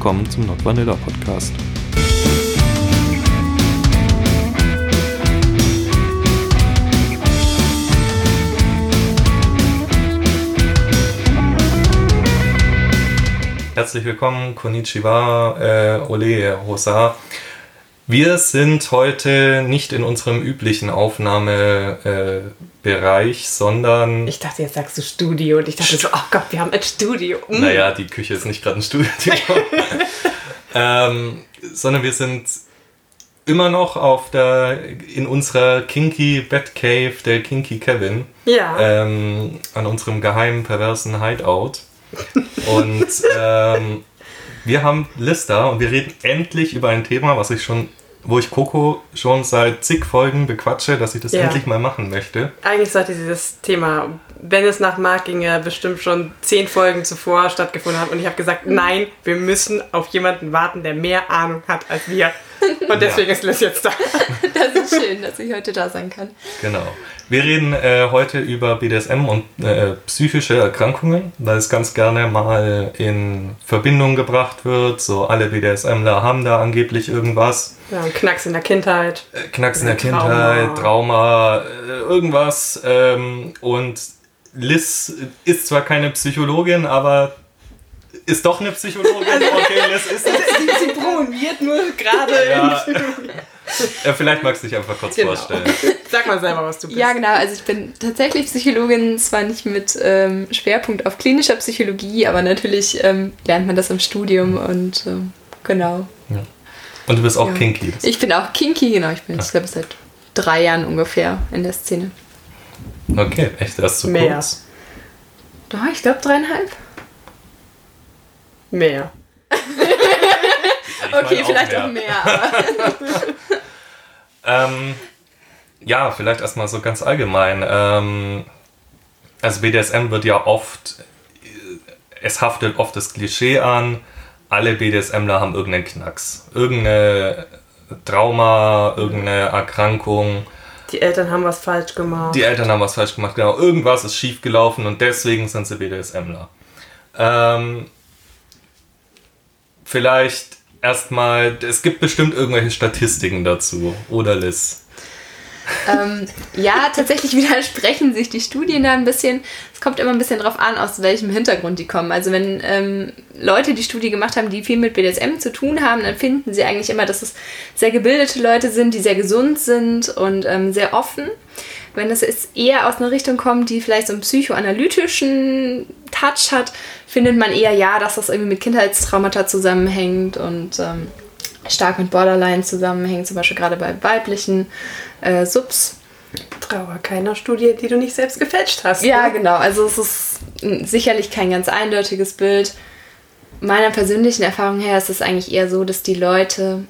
willkommen zum Not Vanilla Podcast. Herzlich willkommen, Konnichiwa, äh, Ole, Hosa. Wir sind heute nicht in unserem üblichen Aufnahmebereich, äh, sondern. Ich dachte, jetzt sagst du Studio und ich dachte so, oh Gott, wir haben ein Studio. Mm. Naja, die Küche ist nicht gerade ein Studio. ähm, sondern wir sind immer noch auf der in unserer Kinky Batcave der Kinky Kevin. Ja. Ähm, an unserem geheimen perversen Hideout. Und ähm, wir haben Lista und wir reden endlich über ein Thema, was ich schon wo ich Coco schon seit zig Folgen bequatsche, dass ich das ja. endlich mal machen möchte. Eigentlich sollte dieses Thema, wenn es nach Marc ginge, bestimmt schon zehn Folgen zuvor stattgefunden haben. Und ich habe gesagt, nein, wir müssen auf jemanden warten, der mehr Ahnung hat als wir. Und deswegen ja. ist Liz jetzt da. Das ist schön, dass ich heute da sein kann. Genau. Wir reden äh, heute über BDSM und äh, psychische Erkrankungen, weil es ganz gerne mal in Verbindung gebracht wird. So alle BDSMler haben da angeblich irgendwas. Ja, Knacks in der Kindheit. Äh, Knacks in der Trauma. Kindheit, Trauma, äh, irgendwas. Ähm, und Liz ist zwar keine Psychologin, aber ist doch eine Psychologin. Okay, Liz ist eine sie, sie promoviert nur gerade ja. ja, vielleicht magst du dich einfach kurz genau. vorstellen. Sag mal selber, was du bist. Ja, genau. Also ich bin tatsächlich Psychologin, zwar nicht mit ähm, Schwerpunkt auf klinischer Psychologie, aber natürlich ähm, lernt man das im Studium und ähm, genau. Ja. Und du bist auch ja. kinky. Ich bin auch kinky, genau. Ich bin, ja. ich glaube, seit drei Jahren ungefähr in der Szene. Okay, echt erst so Mehr. kurz? Doch, ich glaube dreieinhalb. Mehr. okay, vielleicht mehr. auch mehr. ähm, ja, vielleicht erstmal so ganz allgemein. Ähm, also BDSM wird ja oft, es haftet oft das Klischee an, alle BDSMler haben irgendeinen Knacks. Irgendeine Trauma, irgendeine Erkrankung. Die Eltern haben was falsch gemacht. Die Eltern haben was falsch gemacht, genau. Irgendwas ist schief gelaufen und deswegen sind sie BDSMler. Ähm, vielleicht erstmal, es gibt bestimmt irgendwelche Statistiken dazu, oder Liz? Ähm, ja, tatsächlich widersprechen sich die Studien da ein bisschen. Es kommt immer ein bisschen drauf an, aus welchem Hintergrund die kommen. Also wenn ähm, Leute die Studie gemacht haben, die viel mit BDSM zu tun haben, dann finden sie eigentlich immer, dass es sehr gebildete Leute sind, die sehr gesund sind und ähm, sehr offen. Wenn es eher aus einer Richtung kommt, die vielleicht so einen psychoanalytischen Touch hat, findet man eher ja, dass das irgendwie mit Kindheitstraumata zusammenhängt und ähm, stark mit Borderline zusammenhängt, zum Beispiel gerade bei weiblichen äh, Subs. Trauer keiner Studie, die du nicht selbst gefälscht hast. Ja, ne? genau. Also es ist sicherlich kein ganz eindeutiges Bild. Meiner persönlichen Erfahrung her ist es eigentlich eher so, dass die Leute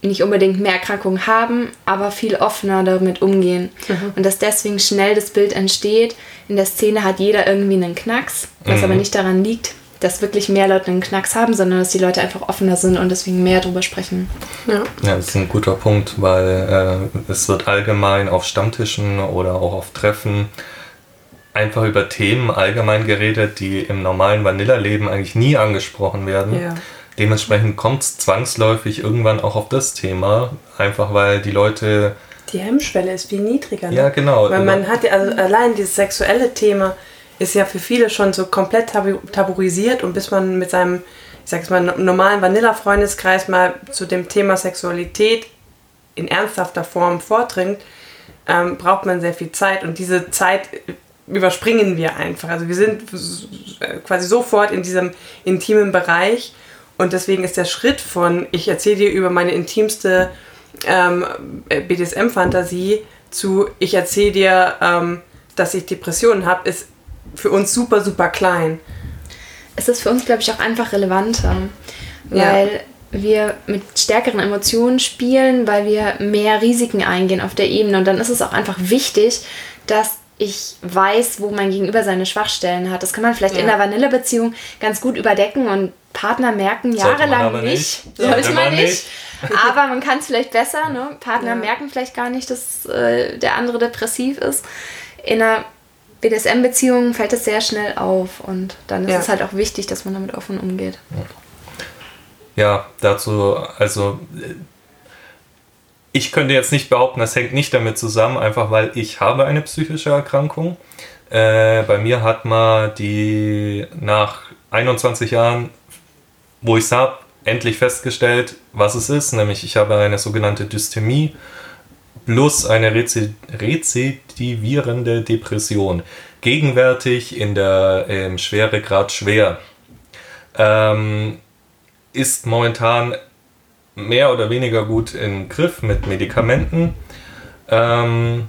nicht unbedingt mehr Erkrankungen haben, aber viel offener damit umgehen. Mhm. Und dass deswegen schnell das Bild entsteht, in der Szene hat jeder irgendwie einen Knacks, was mhm. aber nicht daran liegt, dass wirklich mehr Leute einen Knacks haben, sondern dass die Leute einfach offener sind und deswegen mehr darüber sprechen. Ja, ja das ist ein guter Punkt, weil äh, es wird allgemein auf Stammtischen oder auch auf Treffen einfach über Themen allgemein geredet, die im normalen Vanilla-Leben eigentlich nie angesprochen werden. Ja. Dementsprechend kommt es zwangsläufig irgendwann auch auf das Thema, einfach weil die Leute. Die Hemmschwelle ist viel niedriger. Ne? Ja, genau. Weil man hat ja also allein dieses sexuelle Thema ist ja für viele schon so komplett tabu tabuisiert und bis man mit seinem, ich sag's mal, normalen Vanilla-Freundeskreis mal zu dem Thema Sexualität in ernsthafter Form vordringt, ähm, braucht man sehr viel Zeit und diese Zeit überspringen wir einfach. Also wir sind quasi sofort in diesem intimen Bereich und deswegen ist der Schritt von, ich erzähle dir über meine intimste ähm, BDSM-Fantasie zu, ich erzähle dir, ähm, dass ich Depressionen habe, ist für uns super, super klein. Es ist für uns, glaube ich, auch einfach relevanter, weil ja. wir mit stärkeren Emotionen spielen, weil wir mehr Risiken eingehen auf der Ebene. Und dann ist es auch einfach wichtig, dass ich weiß, wo mein Gegenüber seine Schwachstellen hat. Das kann man vielleicht ja. in der Vanillebeziehung ganz gut überdecken und Partner merken jahrelang nicht. nicht. Sollte man nicht. nicht. Aber man kann es vielleicht besser. Ne? Partner ja. merken vielleicht gar nicht, dass äh, der andere depressiv ist. In einer BDSM-Beziehungen fällt es sehr schnell auf und dann ist ja. es halt auch wichtig, dass man damit offen umgeht. ja, dazu, also ich könnte jetzt nicht behaupten, das hängt nicht damit zusammen, einfach weil ich habe eine psychische Erkrankung. Äh, bei mir hat man die nach 21 Jahren, wo ich es habe, endlich festgestellt, was es ist. Nämlich ich habe eine sogenannte Dysthemie plus eine rezidivierende Depression. Gegenwärtig in der ähm, Schweregrad schwer. Ähm, ist momentan mehr oder weniger gut im Griff mit Medikamenten. Ähm,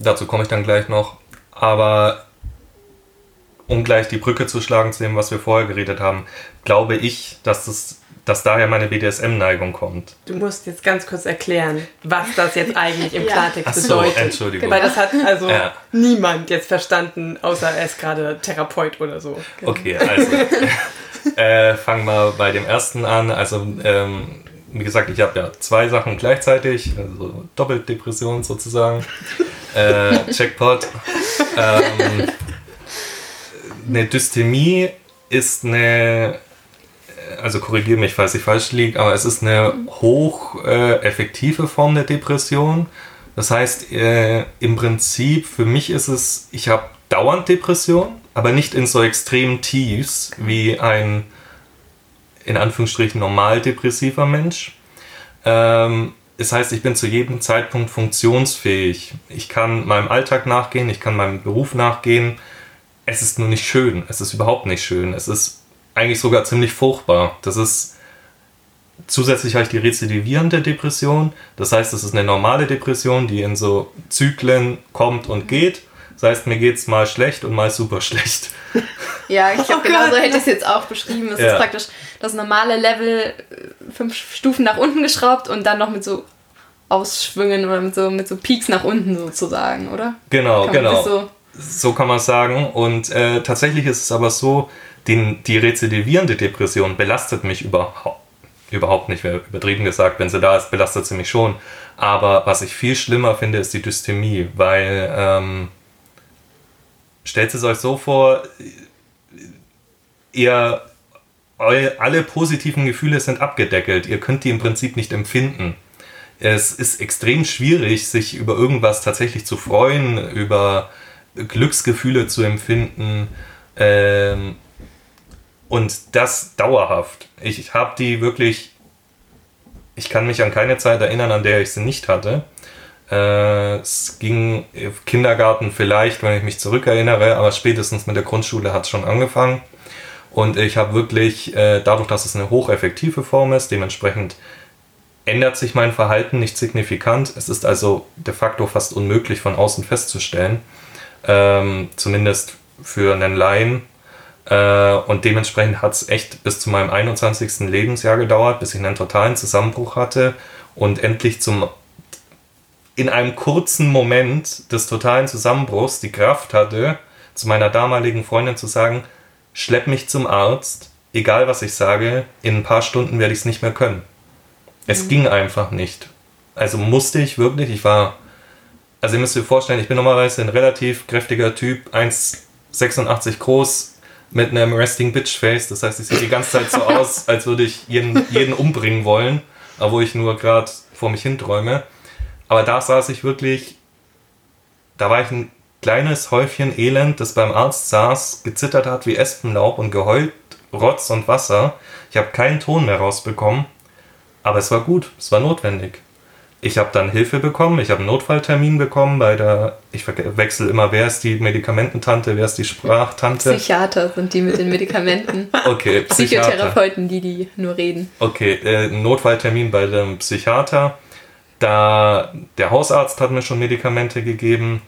dazu komme ich dann gleich noch. Aber um gleich die Brücke zu schlagen zu dem, was wir vorher geredet haben, glaube ich, dass das dass daher meine BDSM-Neigung kommt. Du musst jetzt ganz kurz erklären, was das jetzt eigentlich im Klartext Ach so, bedeutet. Entschuldigung. Weil das hat also ja. niemand jetzt verstanden, außer er ist gerade Therapeut oder so. Okay, also äh, fangen wir bei dem ersten an. Also, ähm, wie gesagt, ich habe ja zwei Sachen gleichzeitig, also Doppeldepression sozusagen. äh, Checkpot. Ähm, eine Dysthemie ist eine, also korrigiere mich, falls ich falsch liege, aber es ist eine hoch äh, Form der Depression. Das heißt, äh, im Prinzip für mich ist es, ich habe dauernd Depression, aber nicht in so extremen Tiefs wie ein in Anführungsstrichen normal depressiver Mensch. Ähm, das heißt, ich bin zu jedem Zeitpunkt funktionsfähig. Ich kann meinem Alltag nachgehen, ich kann meinem Beruf nachgehen. Es ist nur nicht schön. Es ist überhaupt nicht schön. Es ist eigentlich sogar ziemlich furchtbar. Das ist zusätzlich habe ich die rezidivierende Depression. Das heißt, es ist eine normale Depression, die in so Zyklen kommt und geht. Das heißt, mir geht es mal schlecht und mal super schlecht. Ja, ich glaube, oh genau so hätte ich es jetzt auch beschrieben. Es ja. ist praktisch das normale Level äh, fünf Stufen nach unten geschraubt und dann noch mit so Ausschwüngen oder mit so, mit so Peaks nach unten sozusagen, oder? Genau, genau. So, so, kann man sagen. Und äh, tatsächlich ist es aber so, den, die rezidivierende Depression belastet mich überhaupt überhaupt nicht, wäre übertrieben gesagt, wenn sie da ist, belastet sie mich schon. Aber was ich viel schlimmer finde, ist die Dysthemie, weil ähm, stellt es euch so vor, ihr alle positiven Gefühle sind abgedeckelt. Ihr könnt die im Prinzip nicht empfinden. Es ist extrem schwierig, sich über irgendwas tatsächlich zu freuen, über Glücksgefühle zu empfinden. Ähm, und das dauerhaft. Ich habe die wirklich. Ich kann mich an keine Zeit erinnern, an der ich sie nicht hatte. Äh, es ging im Kindergarten vielleicht, wenn ich mich zurückerinnere, aber spätestens mit der Grundschule hat es schon angefangen. Und ich habe wirklich, äh, dadurch, dass es eine hocheffektive Form ist, dementsprechend ändert sich mein Verhalten nicht signifikant. Es ist also de facto fast unmöglich von außen festzustellen. Ähm, zumindest für einen Laien. Äh, und dementsprechend hat es echt bis zu meinem 21. Lebensjahr gedauert, bis ich einen totalen Zusammenbruch hatte und endlich zum in einem kurzen Moment des totalen Zusammenbruchs die Kraft hatte, zu meiner damaligen Freundin zu sagen, schlepp mich zum Arzt, egal was ich sage, in ein paar Stunden werde ich es nicht mehr können. Es mhm. ging einfach nicht. Also musste ich wirklich, ich war, also ihr müsst euch vorstellen, ich bin normalerweise ein relativ kräftiger Typ, 1,86 groß, mit einem Resting Bitch Face. Das heißt, ich sehe die ganze Zeit so aus, als würde ich jeden, jeden umbringen wollen, obwohl ich nur gerade vor mich hinträume. Aber da saß ich wirklich, da war ich ein kleines Häufchen Elend, das beim Arzt saß, gezittert hat wie Espenlaub und geheult, Rotz und Wasser. Ich habe keinen Ton mehr rausbekommen, aber es war gut, es war notwendig. Ich habe dann Hilfe bekommen, ich habe einen Notfalltermin bekommen bei der, ich wechsle immer, wer ist die Medikamententante, wer ist die Sprachtante? Psychiater sind die mit den Medikamenten. Okay, Psychiater. Psychotherapeuten, die die nur reden. Okay, äh, Notfalltermin bei dem Psychiater da, der Hausarzt hat mir schon Medikamente gegeben.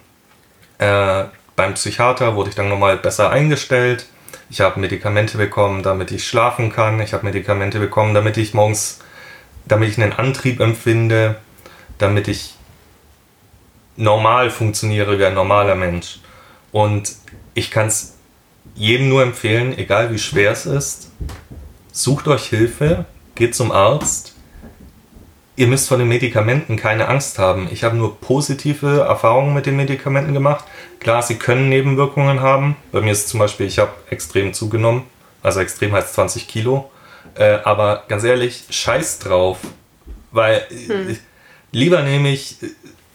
Äh, beim Psychiater wurde ich dann nochmal besser eingestellt. Ich habe Medikamente bekommen, damit ich schlafen kann. Ich habe Medikamente bekommen, damit ich morgens, damit ich einen Antrieb empfinde, damit ich normal funktioniere wie ein normaler Mensch. Und ich kann es jedem nur empfehlen, egal wie schwer es ist, sucht euch Hilfe, geht zum Arzt, ihr müsst vor den Medikamenten keine Angst haben. Ich habe nur positive Erfahrungen mit den Medikamenten gemacht. Klar, sie können Nebenwirkungen haben. Bei mir ist zum Beispiel, ich habe extrem zugenommen. Also extrem heißt 20 Kilo. Äh, aber ganz ehrlich, scheiß drauf. Weil hm. Lieber nehme ich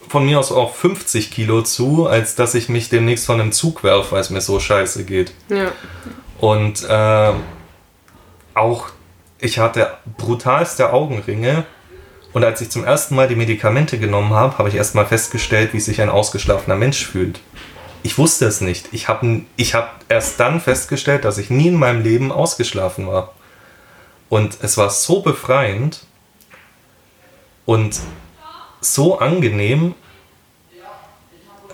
von mir aus auch 50 Kilo zu, als dass ich mich demnächst von einem Zug werfe, weil es mir so scheiße geht. Ja. Und äh, auch ich hatte brutalste Augenringe. Und als ich zum ersten Mal die Medikamente genommen habe, habe ich erstmal festgestellt, wie sich ein ausgeschlafener Mensch fühlt. Ich wusste es nicht. Ich habe ich hab erst dann festgestellt, dass ich nie in meinem Leben ausgeschlafen war. Und es war so befreiend und so angenehm.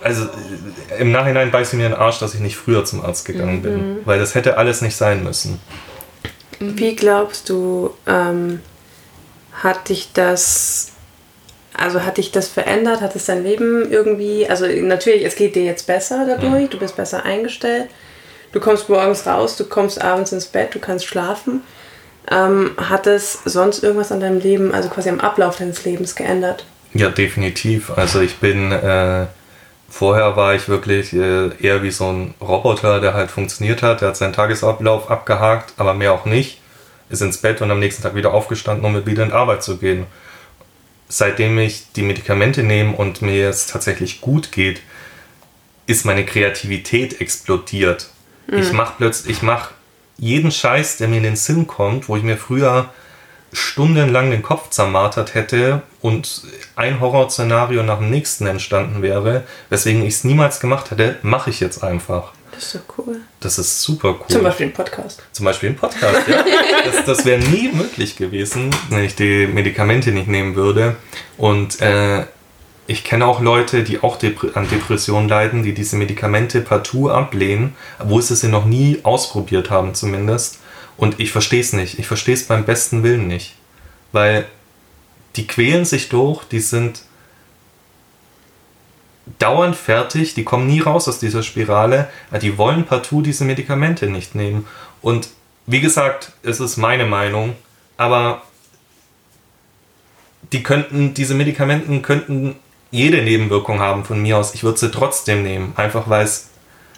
Also im Nachhinein beiße ich mir den Arsch, dass ich nicht früher zum Arzt gegangen bin, mhm. weil das hätte alles nicht sein müssen. Wie glaubst du, ähm, hat dich das, also hat dich das verändert? Hat es dein Leben irgendwie, also natürlich, es geht dir jetzt besser dadurch, du bist besser eingestellt, du kommst morgens raus, du kommst abends ins Bett, du kannst schlafen. Ähm, hat es sonst irgendwas an deinem Leben, also quasi am Ablauf deines Lebens geändert? Ja, definitiv. Also ich bin, äh, vorher war ich wirklich äh, eher wie so ein Roboter, der halt funktioniert hat. Der hat seinen Tagesablauf abgehakt, aber mehr auch nicht. Ist ins Bett und am nächsten Tag wieder aufgestanden, um wieder in Arbeit zu gehen. Seitdem ich die Medikamente nehme und mir es tatsächlich gut geht, ist meine Kreativität explodiert. Mhm. Ich mache plötzlich, ich mache jeden Scheiß, der mir in den Sinn kommt, wo ich mir früher stundenlang den Kopf zermartert hätte und ein Horrorszenario nach dem nächsten entstanden wäre, weswegen ich es niemals gemacht hätte, mache ich jetzt einfach. Das ist so cool. Das ist super cool. Zum Beispiel ein Podcast. Zum Beispiel ein Podcast, ja. das, das wäre nie möglich gewesen, wenn ich die Medikamente nicht nehmen würde. Und äh, ich kenne auch Leute, die auch Dep an Depressionen leiden, die diese Medikamente partout ablehnen, wo sie sie noch nie ausprobiert haben zumindest. Und ich verstehe es nicht. Ich verstehe es beim besten Willen nicht. Weil die quälen sich durch, die sind dauernd fertig, die kommen nie raus aus dieser Spirale, die wollen partout diese Medikamente nicht nehmen. Und wie gesagt, es ist meine Meinung, aber die könnten, diese Medikamenten könnten jede Nebenwirkung haben von mir aus. Ich würde sie trotzdem nehmen, einfach weil es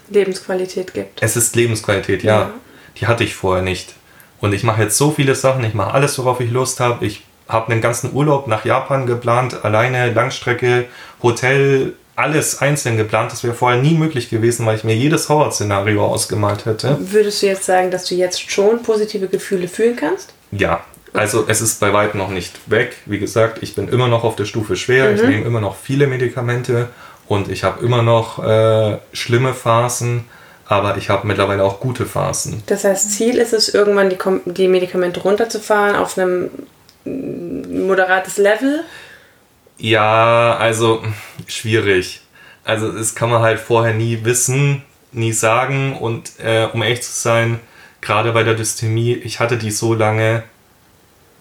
Lebensqualität gibt. Es ist Lebensqualität, ja. ja. Die hatte ich vorher nicht. Und ich mache jetzt so viele Sachen, ich mache alles, worauf ich Lust habe. Ich habe einen ganzen Urlaub nach Japan geplant, alleine Langstrecke, Hotel, alles einzeln geplant. Das wäre vorher nie möglich gewesen, weil ich mir jedes Horrorszenario ausgemalt hätte. Würdest du jetzt sagen, dass du jetzt schon positive Gefühle fühlen kannst? Ja, also es ist bei weitem noch nicht weg. Wie gesagt, ich bin immer noch auf der Stufe schwer. Mhm. Ich nehme immer noch viele Medikamente und ich habe immer noch äh, schlimme Phasen, aber ich habe mittlerweile auch gute Phasen. Das heißt, Ziel ist es, irgendwann die, die Medikamente runterzufahren auf einem moderates Level? Ja, also schwierig. Also das kann man halt vorher nie wissen, nie sagen und äh, um ehrlich zu sein, gerade bei der Dysthemie, ich hatte die so lange,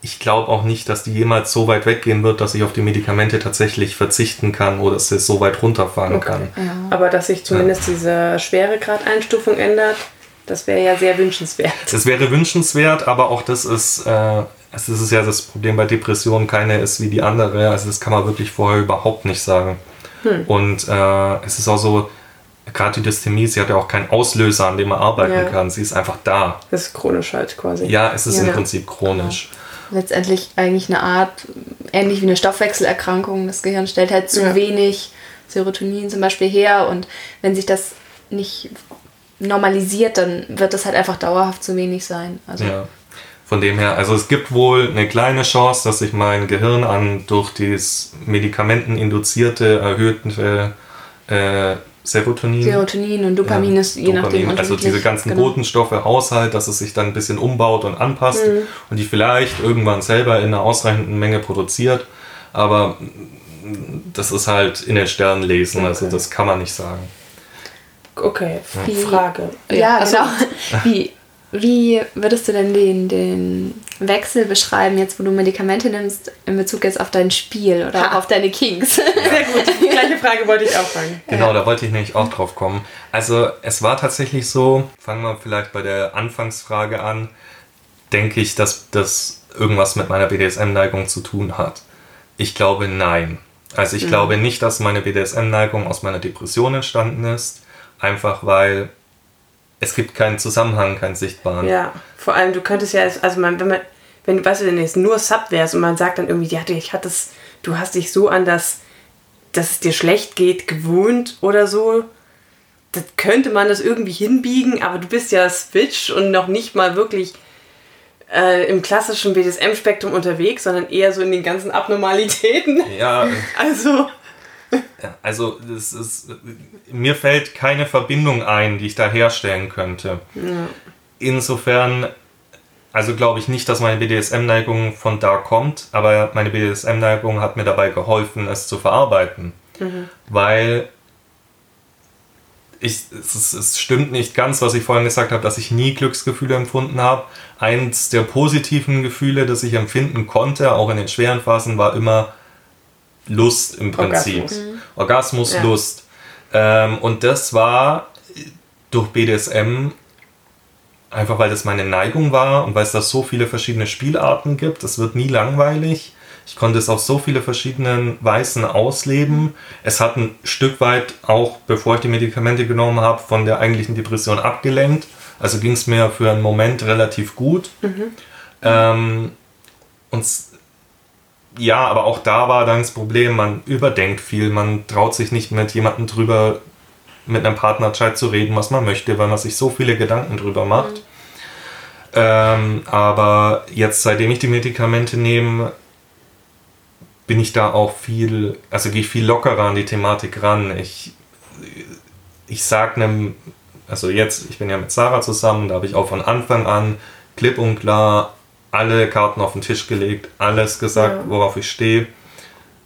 ich glaube auch nicht, dass die jemals so weit weggehen wird, dass ich auf die Medikamente tatsächlich verzichten kann oder dass es so weit runterfahren okay. kann. Ja. Aber dass sich zumindest ja. diese Schweregradeinstufung ändert, das wäre ja sehr wünschenswert. Das wäre wünschenswert, aber auch das ist, äh, es ist ja das Problem bei Depressionen, keine ist wie die andere. Also das kann man wirklich vorher überhaupt nicht sagen. Hm. Und äh, es ist auch so, gerade die Dysthemie, sie hat ja auch keinen Auslöser, an dem man arbeiten ja. kann. Sie ist einfach da. Das ist chronisch halt quasi. Ja, es ist ja. im Prinzip chronisch. Ja letztendlich eigentlich eine Art, ähnlich wie eine Stoffwechselerkrankung. Das Gehirn stellt halt zu ja. wenig Serotonin zum Beispiel her und wenn sich das nicht normalisiert, dann wird das halt einfach dauerhaft zu wenig sein. Also ja. Von dem her, also es gibt wohl eine kleine Chance, dass sich mein Gehirn an durch dieses medikamenteninduzierte erhöhte äh, Serotonin. Serotonin und Dopamin ist je Dopamin, nachdem Also diese ganzen genau. Botenstoffe aushält, dass es sich dann ein bisschen umbaut und anpasst mhm. und die vielleicht irgendwann selber in einer ausreichenden Menge produziert. Aber das ist halt in den Sternen lesen, also okay. also das kann man nicht sagen. Okay, Frage. Ja, ja also, genau. Wie, wie würdest du denn den, den Wechsel beschreiben, jetzt wo du Medikamente nimmst, in Bezug jetzt auf dein Spiel oder ha. auf deine Kinks? Sehr gut, die gleiche Frage wollte ich auch fragen. Genau, ja. da wollte ich nämlich auch drauf kommen. Also es war tatsächlich so, fangen wir vielleicht bei der Anfangsfrage an, denke ich, dass das irgendwas mit meiner BDSM-Neigung zu tun hat. Ich glaube nein. Also ich mhm. glaube nicht, dass meine BDSM-Neigung aus meiner Depression entstanden ist, einfach weil es gibt keinen Zusammenhang, keinen sichtbaren. Ja, vor allem, du könntest ja, also man, wenn man, wenn du, weißt du, wenn es nur Sub wärst und man sagt dann irgendwie, ja, ich hatte es, du hast dich so an das, dass es dir schlecht geht, gewohnt oder so, das könnte man das irgendwie hinbiegen, aber du bist ja Switch und noch nicht mal wirklich äh, im klassischen BDSM-Spektrum unterwegs, sondern eher so in den ganzen Abnormalitäten. Ja, Also, Also es ist, mir fällt keine Verbindung ein, die ich da herstellen könnte. Insofern, also glaube ich nicht, dass meine BDSM-Neigung von da kommt, aber meine BDSM-Neigung hat mir dabei geholfen, es zu verarbeiten. Weil ich, es, es stimmt nicht ganz, was ich vorhin gesagt habe, dass ich nie Glücksgefühle empfunden habe. Eins der positiven Gefühle, das ich empfinden konnte, auch in den schweren Phasen, war immer Lust im Prinzip. Orgasmus. Orgasmus, Ja. Lust. Ähm, und das war durch BDSM einfach weil das meine Neigung war und weil es da so viele verschiedene Spielarten gibt. Es wird nie langweilig. Ich konnte es auf so viele verschiedenen Weisen ausleben. Es hat ein Stück weit auch, bevor ich die Medikamente genommen habe, von der eigentlichen Depression abgelenkt. Also ging es mir für einen Moment relativ gut. Ähm, und ja, aber auch da war dann das Problem, man überdenkt viel, man traut sich nicht mit jemandem drüber, mit einem Partnerchat zu reden, was man möchte, weil man sich so viele Gedanken drüber macht. Ähm, aber jetzt, seitdem ich die Medikamente nehme, bin ich da auch viel, also gehe ich viel lockerer an die Thematik ran. Ich, ich sag einem, also jetzt, ich bin ja mit Sarah zusammen, da habe ich auch von Anfang an klipp und klar alle Karten auf den Tisch gelegt, alles gesagt, Ja. worauf ich stehe.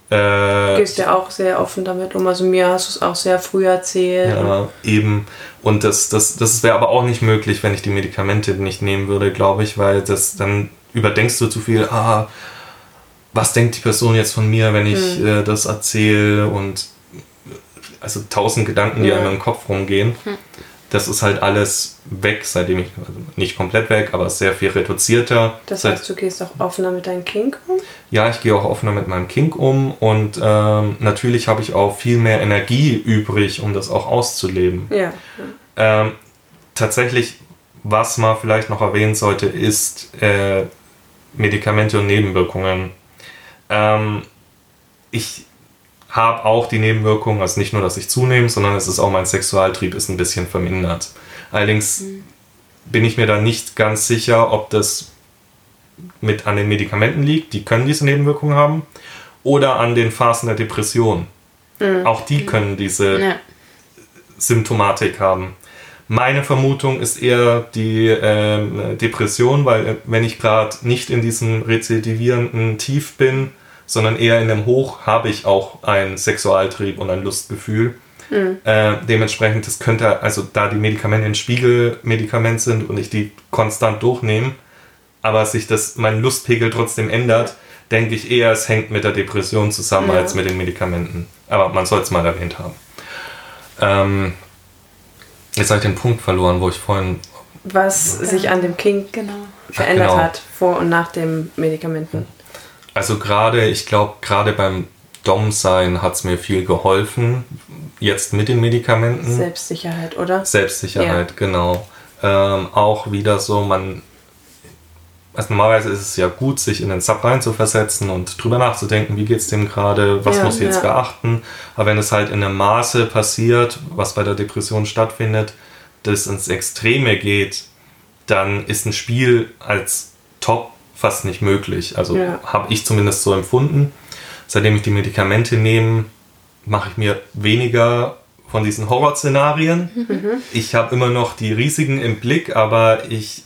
du Äh, gehst ja auch sehr offen damit um. Also mir hast du es auch sehr früh erzählt. Ja, eben. Und das, das, das wäre aber auch nicht möglich, wenn ich die Medikamente nicht nehmen würde, glaube ich, weil das dann überdenkst du zu viel, ah, was denkt die Person jetzt von mir, wenn ich äh, das erzähle und also tausend Gedanken, die Ja. einem im Kopf rumgehen. Das ist halt alles weg, seitdem ich, also nicht komplett weg, aber sehr viel reduzierter. Das Seit, heißt, du gehst auch offener mit deinem Kink um? ja, ich gehe auch offener mit meinem Kink um und ähm, natürlich habe ich auch viel mehr Energie übrig, um das auch auszuleben. Ja. Ähm, tatsächlich, was man vielleicht noch erwähnen sollte, ist äh, Medikamente und Nebenwirkungen. Ähm, ich habe auch die Nebenwirkungen, also nicht nur, dass ich zunehme, sondern es ist auch mein Sexualtrieb ist ein bisschen vermindert. Allerdings bin ich mir da nicht ganz sicher, ob das mit an den Medikamenten liegt, die können diese Nebenwirkungen haben, oder an den Phasen der Depression. Auch die können diese Ja. Symptomatik haben. Meine Vermutung ist eher die ähm, Depression, weil äh, wenn ich gerade nicht in diesem rezidivierenden Tief bin, sondern eher in einem Hoch, habe ich auch einen Sexualtrieb und ein Lustgefühl. Äh, dementsprechend, das könnte, also da die Medikamente ein Spiegelmedikament sind und ich die konstant durchnehme, aber sich das, mein Lustpegel trotzdem ändert, denke ich eher, es hängt mit der Depression zusammen Ja. als mit den Medikamenten. Aber man soll es mal erwähnt haben. Ähm, jetzt habe ich den Punkt verloren, wo ich vorhin. Was sich an dem Kink Genau. verändert genau. hat vor und nach den Medikamenten. Also gerade, ich glaube, gerade beim Dom-Sein hat es mir viel geholfen. Jetzt mit den Medikamenten. Selbstsicherheit, oder? Selbstsicherheit, genau. Ähm, auch wieder so, man. Also normalerweise ist es ja gut, sich in den Sub reinzuversetzen und drüber nachzudenken, wie geht es dem gerade, was Ja, muss ich jetzt ja. beachten. Aber wenn es halt in einem Maße passiert, was bei der Depression stattfindet, das ins Extreme geht, dann ist ein Spiel als Top fast nicht möglich. Also Ja. habe ich zumindest so empfunden. Seitdem ich die Medikamente nehme, mache ich mir weniger von diesen Horrorszenarien. Ich habe immer noch die Risiken im Blick, aber ich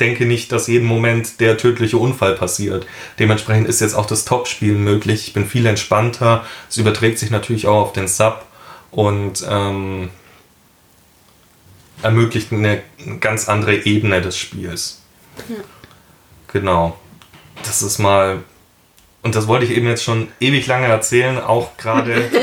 denke nicht, dass jeden Moment der tödliche Unfall passiert. Dementsprechend ist jetzt auch das Top-Spielen möglich. Ich bin viel entspannter. Es überträgt sich natürlich auch auf den Sub und ähm, ermöglicht eine ganz andere Ebene des Spiels. Genau. Das ist mal. Und das wollte ich eben jetzt schon ewig lange erzählen, auch gerade.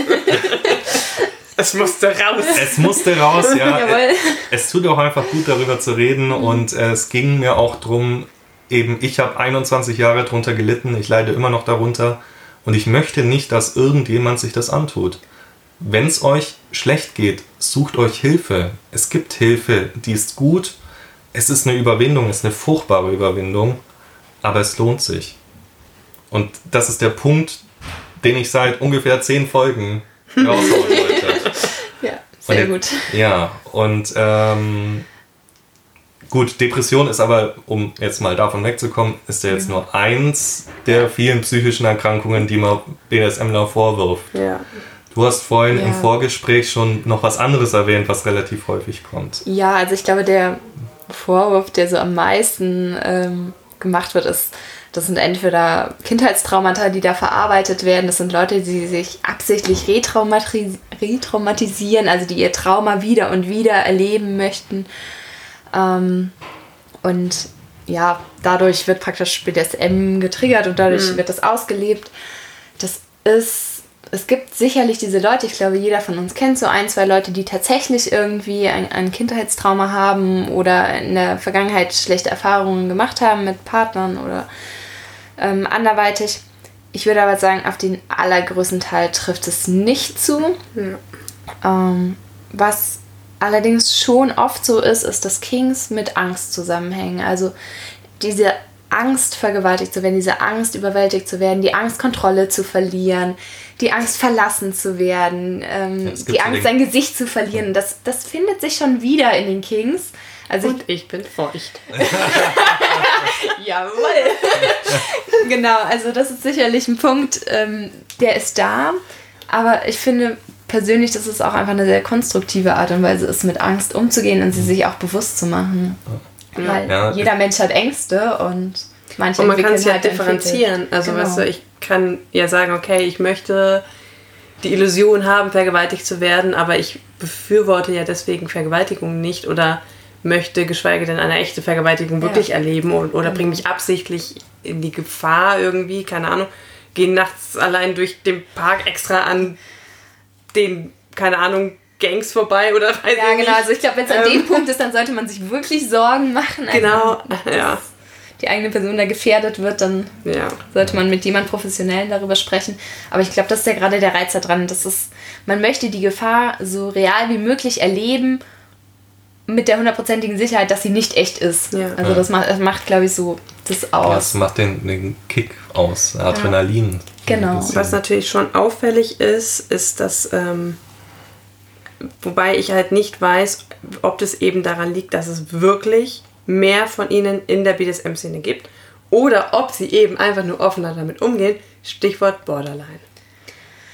Es musste raus. es musste raus, ja. Jawohl. Es tut auch einfach gut, darüber zu reden. Und äh, es ging mir auch drum, eben, ich habe 21 Jahre drunter gelitten, ich leide immer noch darunter. Und ich möchte nicht, dass irgendjemand sich das antut. wenn es euch schlecht geht, sucht euch Hilfe. Es gibt Hilfe, die ist gut. Es ist eine Überwindung, es ist eine furchtbare Überwindung, aber es lohnt sich. Und das ist der Punkt, den ich seit ungefähr zehn Folgen raushauen wollte. ja, sehr und, gut. Ja, und ähm, gut, Depression ist aber, um jetzt mal davon wegzukommen, ist ja jetzt nur eins der vielen psychischen Erkrankungen, die man BDSMler vorwirft. Ja. Du hast vorhin Ja. im Vorgespräch schon noch was anderes erwähnt, was relativ häufig kommt. Ja, also ich glaube, der Vorwurf, der so am meisten ähm, gemacht wird, ist, das sind entweder Kindheitstraumata, die da verarbeitet werden, das sind Leute, die sich absichtlich retraumatisi- retraumatisieren, also die ihr Trauma wieder und wieder erleben möchten. Ähm, und ja, dadurch wird praktisch BDSM getriggert und dadurch wird das ausgelebt. Das ist, es gibt sicherlich diese Leute, ich glaube, jeder von uns kennt so ein, zwei Leute, die tatsächlich irgendwie ein, ein Kindheitstrauma haben oder in der Vergangenheit schlechte Erfahrungen gemacht haben mit Partnern oder ähm, anderweitig. Ich würde aber sagen, auf den allergrößten Teil trifft es nicht zu. Ähm, was allerdings schon oft so ist, ist, dass Kings mit Angst zusammenhängen. Also diese Angst, vergewaltigt zu werden, diese Angst, überwältigt zu werden, die Angst, Kontrolle zu verlieren, die Angst, verlassen zu werden, ähm, Ja, die Angst, sein Gesicht zu verlieren. Das, das findet sich schon wieder in den Kings. Also Und ich bin feucht. Jawohl. genau, also das ist sicherlich ein Punkt, ähm, der ist da. Aber ich finde persönlich, dass es auch einfach eine sehr konstruktive Art und Weise ist, mit Angst umzugehen und sie sich auch bewusst zu machen. Weil Ja. jeder Mensch hat Ängste und manche Und man kann es ja halt ein differenzieren. Also, Genau. weißt du, ich kann ja sagen, okay, ich möchte die Illusion haben, vergewaltigt zu werden, aber ich befürworte ja deswegen Vergewaltigung nicht oder möchte geschweige denn eine echte Vergewaltigung wirklich Ja. erleben und, oder bringe mich absichtlich in die Gefahr irgendwie, keine Ahnung, gehe nachts allein durch den Park extra an den, keine Ahnung, Gangs vorbei oder weiß Ja, ich genau. nicht. Also ich glaube, wenn es an Ähm. dem Punkt ist, dann sollte man sich wirklich Sorgen machen. Also, Genau, dass ja. Die eigene Person da gefährdet wird, dann Ja. sollte man mit jemand Professionellen darüber sprechen. Aber ich glaube, das ist ja gerade der Reiz daran. Das ist, man möchte die Gefahr so real wie möglich erleben, mit der hundertprozentigen Sicherheit, dass sie nicht echt ist. Ja. Also das macht, das macht glaube ich, so das Ja, aus. Das macht den, den Kick aus, Adrenalin. Genau. Ein bisschen. Was natürlich schon auffällig ist, ist, dass, ähm, wobei ich halt nicht weiß, ob das eben daran liegt, dass es wirklich mehr von ihnen in der BDSM-Szene gibt oder ob sie eben einfach nur offener damit umgehen. Stichwort Borderline.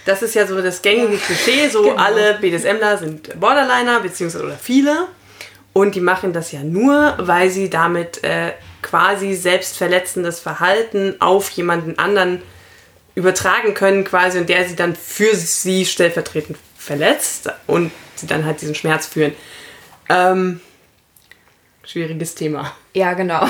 Das ist ja so das gängige Klischee, so Genau. alle BDSMler sind Borderliner, beziehungsweise oder viele. Und die machen das ja nur, weil sie damit äh, quasi selbstverletzendes Verhalten auf jemanden anderen übertragen können quasi und der sie dann für sie stellvertretend verletzt und sie dann halt diesen Schmerz führen. Ähm, schwieriges Thema. Ja, genau.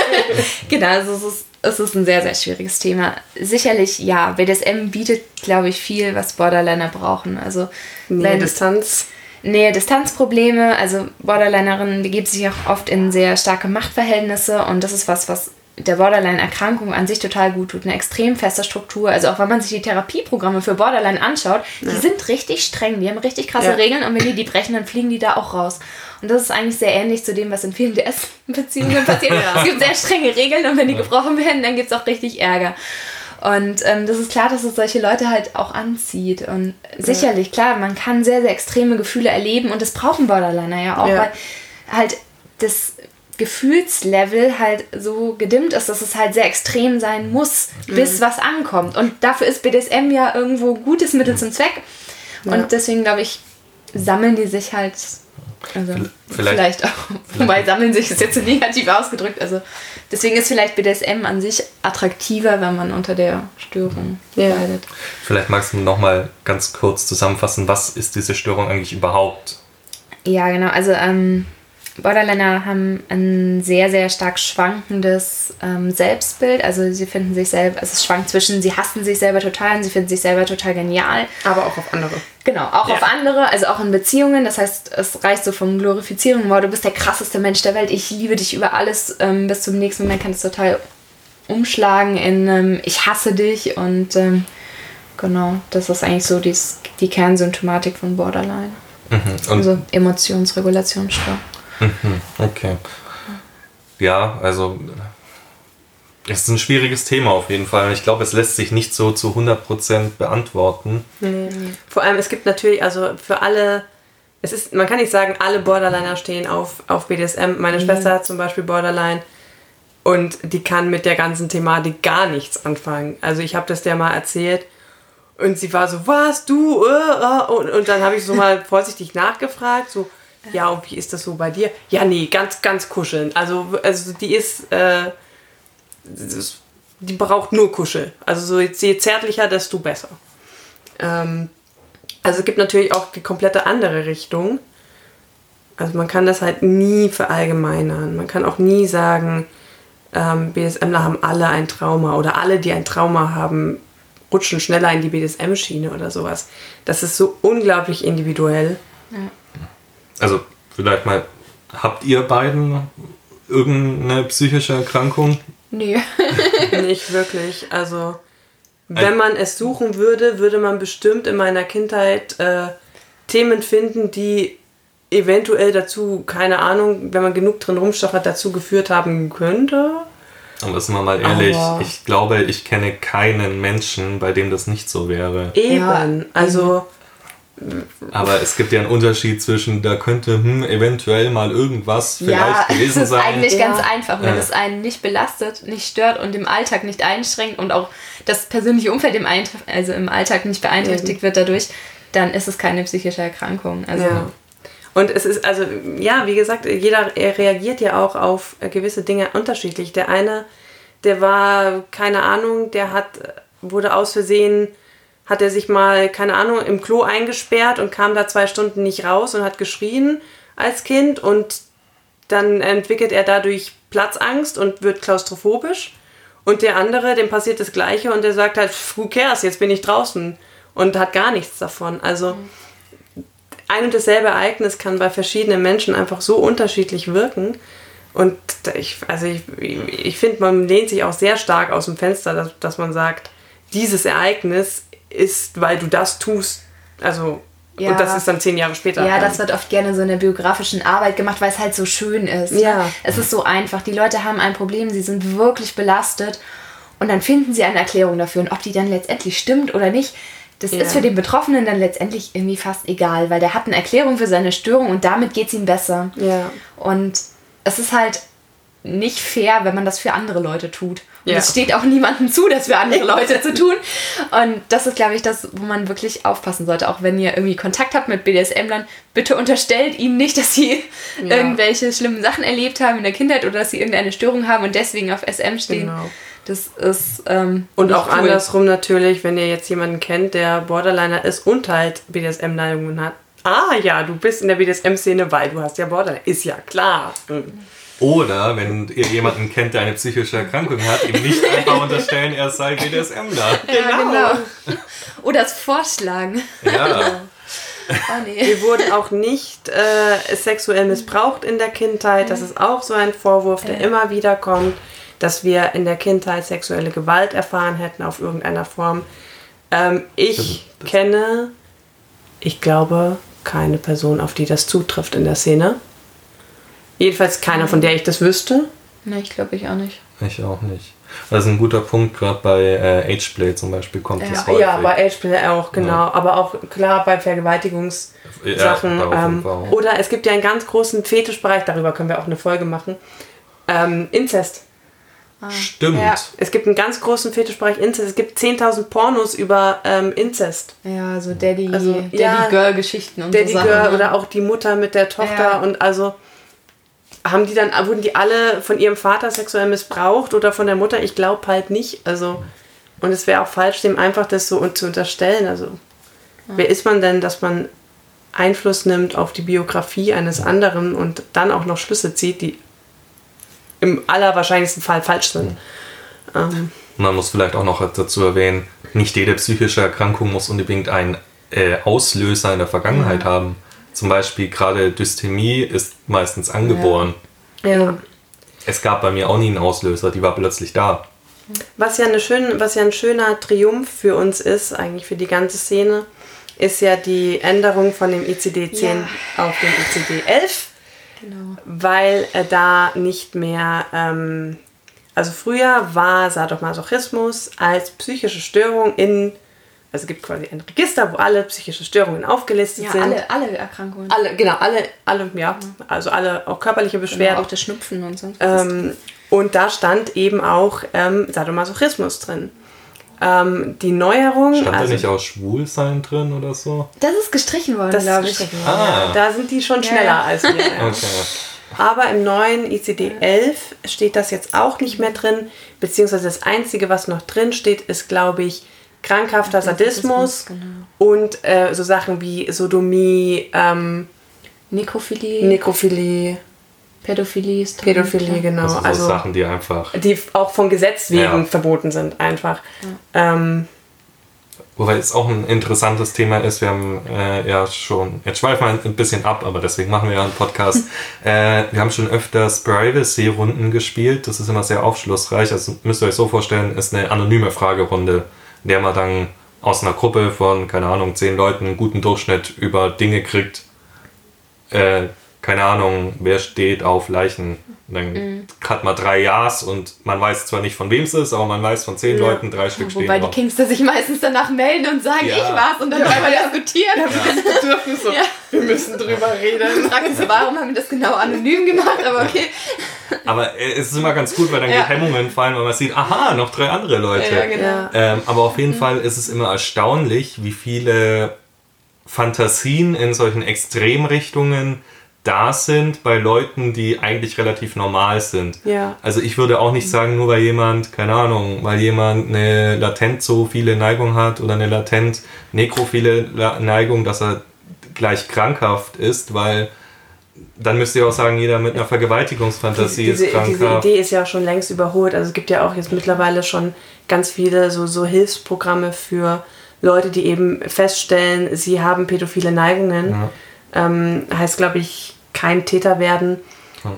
genau, also es ist, es ist ein sehr, sehr schwieriges Thema. Sicherlich, ja, BDSM bietet, glaube ich, viel, was Borderliner brauchen. Also, Nähe, Distanz. Nähe, Distanzprobleme. Also Borderlinerinnen begeben sich auch oft in sehr starke Machtverhältnisse und das ist was, was der Borderline-Erkrankung an sich total gut tut. Eine extrem feste Struktur. Also auch wenn man sich die Therapieprogramme für Borderline anschaut, die sind richtig streng, die haben richtig krasse Ja. Regeln und wenn die die brechen, dann fliegen die da auch raus. Und das ist eigentlich sehr ähnlich zu dem, was in vielen DS-Beziehungen passiert. Es gibt sehr strenge Regeln und wenn die gebrochen werden, dann gibt es auch richtig Ärger. Und ähm, das ist klar, dass es solche Leute halt auch anzieht. Und sicherlich, klar, man kann sehr, sehr extreme Gefühle erleben und das brauchen Borderliner ja auch, Ja. weil halt das Gefühlslevel halt so gedimmt ist, dass es halt sehr extrem sein muss, bis was ankommt. Und dafür ist BDSM ja irgendwo gutes Mittel zum Zweck. Und Ja. deswegen glaube ich, sammeln die sich halt. Also Vielleicht- vielleicht, auch. Wobei sammeln sich ist jetzt so negativ ausgedrückt. Also deswegen ist vielleicht BDSM an sich attraktiver, wenn man unter der Störung Ja. leidet. Vielleicht magst du noch mal ganz kurz zusammenfassen, was ist diese Störung eigentlich überhaupt? Ja, genau. Also ähm, Borderliner haben ein sehr, sehr stark schwankendes ähm, Selbstbild. Also sie finden sich selber, also es schwankt zwischen, sie hassen sich selber total und sie finden sich selber total genial. Aber auch auf andere. Genau, auch Ja. auf andere, also auch in Beziehungen. Das heißt, es reicht so vom Glorifizieren, wow, du bist der krasseste Mensch der Welt, ich liebe dich über alles. Ähm, bis zum nächsten Moment kann es total umschlagen in ähm, ich hasse dich und ähm, Genau, das ist eigentlich so dies, die Kernsymptomatik von Borderline. Mhm. Und Also Emotionsregulationsstörung. Mhm, Okay. Ja, also es ist ein schwieriges Thema auf jeden Fall. Ich glaube, es lässt sich nicht so zu 100% beantworten. Vor allem, es gibt natürlich, also für alle, es ist, man kann nicht sagen, alle Borderliner stehen auf, auf BDSM. Meine Schwester hat zum Beispiel Borderline und die kann mit der ganzen Thematik gar nichts anfangen. Also ich habe das der mal erzählt und sie war so, was, du? Äh, äh, und, und dann habe ich so mal vorsichtig nachgefragt, so, ja, und wie ist das so bei dir? Ja, nee, ganz, ganz kuscheln. Also, also die ist, äh, die braucht nur Kuschel. Also so je zärtlicher, desto besser. Ähm, also es gibt natürlich auch die komplette andere Richtung. Also man kann das halt nie verallgemeinern. Man kann auch nie sagen, ähm, BDSMler haben alle ein Trauma oder alle, die ein Trauma haben, rutschen schneller in die BDSM-Schiene oder sowas. Das ist so unglaublich individuell. Also vielleicht mal, habt ihr beiden irgendeine psychische Erkrankung? Nee. Nicht wirklich. Also, wenn man es suchen würde, würde man bestimmt in meiner Kindheit äh, Themen finden, die eventuell dazu, keine Ahnung, wenn man genug drin rumstochert, dazu geführt haben könnte. Aber sind wir mal ehrlich, Aber- ich glaube, ich kenne keinen Menschen, bei dem das nicht so wäre. Eben. Ja, also, Aber es gibt ja einen Unterschied zwischen, da könnte hm, eventuell mal irgendwas vielleicht ja, es gewesen ist sein. eigentlich Ja. ganz einfach. Wenn Ja. es einen nicht belastet, nicht stört und im Alltag nicht einschränkt und auch das persönliche Umfeld im, Eintref also im Alltag nicht beeinträchtigt wird dadurch, dann ist es keine psychische Erkrankung. Also ja. Und es ist, also, ja, wie gesagt, jeder reagiert ja auch auf gewisse Dinge unterschiedlich. Der eine, der war, keine Ahnung, der hat, wurde aus Versehen, hat er sich mal, keine Ahnung, im Klo eingesperrt und kam da zwei Stunden nicht raus und hat geschrien als Kind und dann entwickelt er dadurch Platzangst und wird klaustrophobisch. Und der andere, dem passiert das Gleiche und der sagt halt, who cares, jetzt bin ich draußen und hat gar nichts davon. Also ein und dasselbe Ereignis kann bei verschiedenen Menschen einfach so unterschiedlich wirken. Und ich, also ich, ich finde, man lehnt sich auch sehr stark aus dem Fenster, dass, dass man sagt, dieses Ereignis ist, weil du das tust. Also, Ja. und das ist dann zehn Jahre später. Ja, das wird oft gerne so in der biografischen Arbeit gemacht, weil es halt so schön ist. Ja. Es ist so einfach. Die Leute haben ein Problem, sie sind wirklich belastet und dann finden sie eine Erklärung dafür. Und ob die dann letztendlich stimmt oder nicht, das Ja. ist für den Betroffenen dann letztendlich irgendwie fast egal, weil der hat eine Erklärung für seine Störung und damit geht es ihm besser. Ja. Und es ist halt nicht fair, wenn man das für andere Leute tut. Ja. es steht auch niemandem zu, das für andere Leute zu tun. Und das ist, glaube ich, das, wo man wirklich aufpassen sollte. Auch wenn ihr irgendwie Kontakt habt mit BDSM-Lern, bitte unterstellt ihnen nicht, dass sie Ja. irgendwelche schlimmen Sachen erlebt haben in der Kindheit oder dass sie irgendeine Störung haben und deswegen auf SM stehen. Genau. Das ist. Ähm, Und auch cool. andersrum natürlich, wenn ihr jetzt jemanden kennt, der Borderliner ist und halt BDSM-Neigungen hat. Ah ja, du bist in der BDSM-Szene, weil du hast ja Borderline. Ist ja klar. Hm. Oder wenn ihr jemanden kennt, der eine psychische Erkrankung hat, ihm nicht einfach unterstellen, er sei BDSMler. Ja, genau. Oder es vorschlagen. Ja. Oh nee. Wir wurden auch nicht äh, sexuell missbraucht in der Kindheit. Das ist auch so ein Vorwurf, der Ja. immer wieder kommt, dass wir in der Kindheit sexuelle Gewalt erfahren hätten auf irgendeiner Form. Ähm, ich Das- kenne, ich glaube, keine Person, auf die das zutrifft in der Szene. Jedenfalls keiner, von der ich das wüsste. Ne, ich glaube ich auch nicht. Ich auch nicht. Das ist ein guter Punkt, gerade bei äh, Ageplay zum Beispiel kommt Ja. das häufig. Ja, bei Ageplay auch, genau. Ja. Aber auch klar bei Vergewaltigungs- Ja, Ähm, oder es gibt ja einen ganz großen Fetischbereich, darüber können wir auch eine Folge machen. Ähm, Inzest. Stimmt. Ja. Es gibt einen ganz großen Fetischbereich Inzest. Es gibt 10.000 Pornos über ähm, Inzest. Ja, so Daddy, Also, Daddy ja, Girl Geschichten und Daddy so Sachen. Girl ne? oder auch die Mutter mit der Tochter Ja. und also haben die dann, wurden die alle von ihrem Vater sexuell missbraucht oder von der Mutter? Ich glaube halt nicht. Also, und es wäre auch falsch, dem einfach das so zu unterstellen. Also, wer ist man denn, dass man Einfluss nimmt auf die Biografie eines anderen und dann auch noch Schlüsse zieht, die im allerwahrscheinlichsten Fall falsch sind? Ähm, Man muss vielleicht auch noch dazu erwähnen, nicht jede psychische Erkrankung muss unbedingt einen äh, Auslöser in der Vergangenheit haben. Zum Beispiel gerade Dysthemie ist meistens angeboren. ja. Es gab bei mir auch nie einen Auslöser, die war plötzlich da. Was ja, eine schön, was ja ein schöner Triumph für uns ist, eigentlich für die ganze Szene, ist ja die Änderung von dem ICD-10 Ja. auf den ICD-11, Genau. weil da nicht mehr, ähm, also früher war Sadomasochismus als psychische Störung in, also es gibt quasi ein Register, wo alle psychische Störungen aufgelistet Ja, sind. alle, alle Erkrankungen. alle, genau, alle, alle, ja, also alle auch körperliche Genau, Beschwerden. auch das Schnupfen und sonst was. Ähm, und da stand eben auch ähm, Sadomasochismus drin. Ähm, die Neuerung, Stand also da nicht auch Schwulsein drin oder so? das ist gestrichen worden, das glaube ich. Ah. Da sind die schon schneller Ja. als wir. Ja. Okay. Aber im neuen ICD-11 steht das jetzt auch nicht mehr drin, beziehungsweise das Einzige, was noch drin steht, ist, glaube ich, krankhafter Sadismus genau. und äh, so Sachen wie Sodomie, ähm, Nekrophilie, Nekrophilie, Pädophilie ist. Pädophilie, genau. Also, so Also, Sachen, die einfach. die auch von Gesetz wegen Ja. verboten sind, einfach. Ähm, Wobei es auch ein interessantes Thema ist. Wir haben äh, ja schon, jetzt schweifen wir ein bisschen ab, aber deswegen machen wir ja einen Podcast. äh, wir haben schon öfters Privacy-Runden gespielt. Das ist immer sehr aufschlussreich. Also müsst ihr euch so vorstellen, ist eine anonyme Fragerunde, der man dann aus einer Gruppe von, keine Ahnung, zehn Leuten einen guten Durchschnitt über Dinge kriegt. Äh, keine Ahnung, wer steht auf Leichen. Und Dann hat man drei Ja's und man weiß zwar nicht, von wem es ist, aber man weiß von zehn Leuten, drei Stück stehen Wobei die drauf. Kingster sich meistens danach melden und sagen, Ja. ich war's und dann weiter diskutieren. dürfen so, Ja. wir müssen drüber reden. Fragen sie, warum haben wir das genau anonym gemacht, aber okay. Aber äh, es ist immer ganz gut, weil dann Ja. die Hemmungen fallen, weil man sieht, aha, noch drei andere Leute. Ja, genau. Ja. ähm, aber auf jeden Fall ist es immer erstaunlich, wie viele Fantasien in solchen Extremrichtungen da sind bei Leuten, die eigentlich relativ normal sind. Ja. Also ich würde auch nicht sagen, nur weil jemand, keine Ahnung, weil jemand eine latent so viele Neigung hat oder eine latent nekrophile Neigung, dass er gleich krankhaft ist, weil dann müsst ihr auch sagen, jeder mit einer Vergewaltigungsfantasie diese, ist krankhaft. diese Idee ist ja schon längst überholt. Also es gibt ja auch jetzt mittlerweile schon ganz viele so, so Hilfsprogramme für Leute, die eben feststellen, sie haben pädophile Neigungen. Ja. Ähm, heißt, glaube ich, kein Täter werden.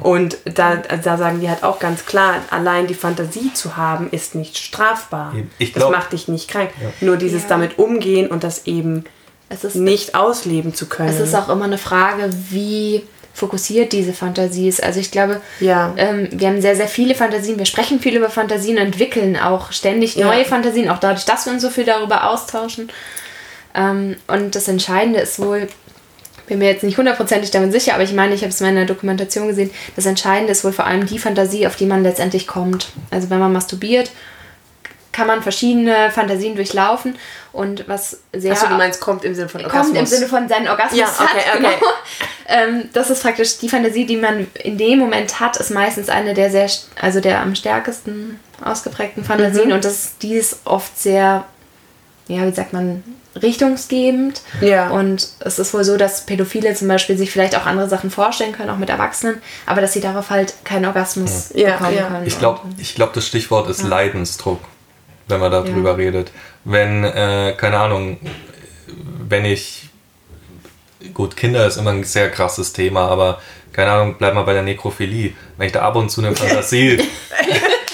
Und da, da sagen die halt auch ganz klar, allein die Fantasie zu haben, ist nicht strafbar. Ich das glaub- macht dich nicht krank. Nur dieses Ja. damit umgehen und das eben Es ist, nicht ausleben zu können. es ist auch immer eine Frage, wie fokussiert diese Fantasie ist. Also ich glaube, Ja. ähm, wir haben sehr, sehr viele Fantasien. Wir sprechen viel über Fantasien, entwickeln auch ständig Ja. neue Fantasien, auch dadurch, dass wir uns so viel darüber austauschen. Ähm, und das Entscheidende ist wohl, bin mir jetzt nicht hundertprozentig damit sicher, aber ich meine, ich habe es in meiner Dokumentation gesehen, das Entscheidende ist wohl vor allem die Fantasie, auf die man letztendlich kommt. Also wenn man masturbiert, kann man verschiedene Fantasien durchlaufen und was sehr Achso, du meinst, kommt im Sinne von Orgasmus. kommt im Sinne von seinen Orgasmus Ja, okay, hat. okay. Genau. Ähm, das ist praktisch die Fantasie, die man in dem Moment hat, ist meistens eine der sehr, also der am stärksten ausgeprägten Fantasien Mhm. und das, die ist oft sehr, ja, wie sagt man, richtungsgebend. Ja. Und es ist wohl so, dass Pädophile zum Beispiel sich vielleicht auch andere Sachen vorstellen können, auch mit Erwachsenen, aber dass sie darauf halt keinen Orgasmus Ja, bekommen ja. können. Ich glaube, ich glaub, das Stichwort ist Leidensdruck, wenn man darüber Ja. redet. Wenn, äh, keine Ahnung, wenn ich, gut, Kinder ist immer ein sehr krasses Thema, aber keine Ahnung, bleib mal bei der Nekrophilie. Wenn ich da ab und zu eine Fantasie,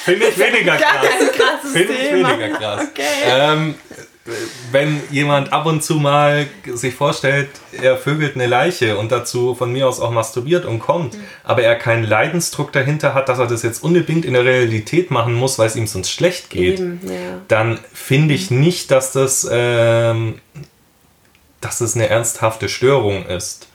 finde ich weniger krass. Finde ich weniger krass. Okay. Ähm, wenn jemand ab und zu mal sich vorstellt, er vögelt eine Leiche und dazu von mir aus auch masturbiert und kommt, aber er keinen Leidensdruck dahinter hat, dass er das jetzt unbedingt in der Realität machen muss, weil es ihm sonst schlecht geht, Eben, ja. dann finde ich nicht, dass das, ähm, dass das eine ernsthafte Störung ist.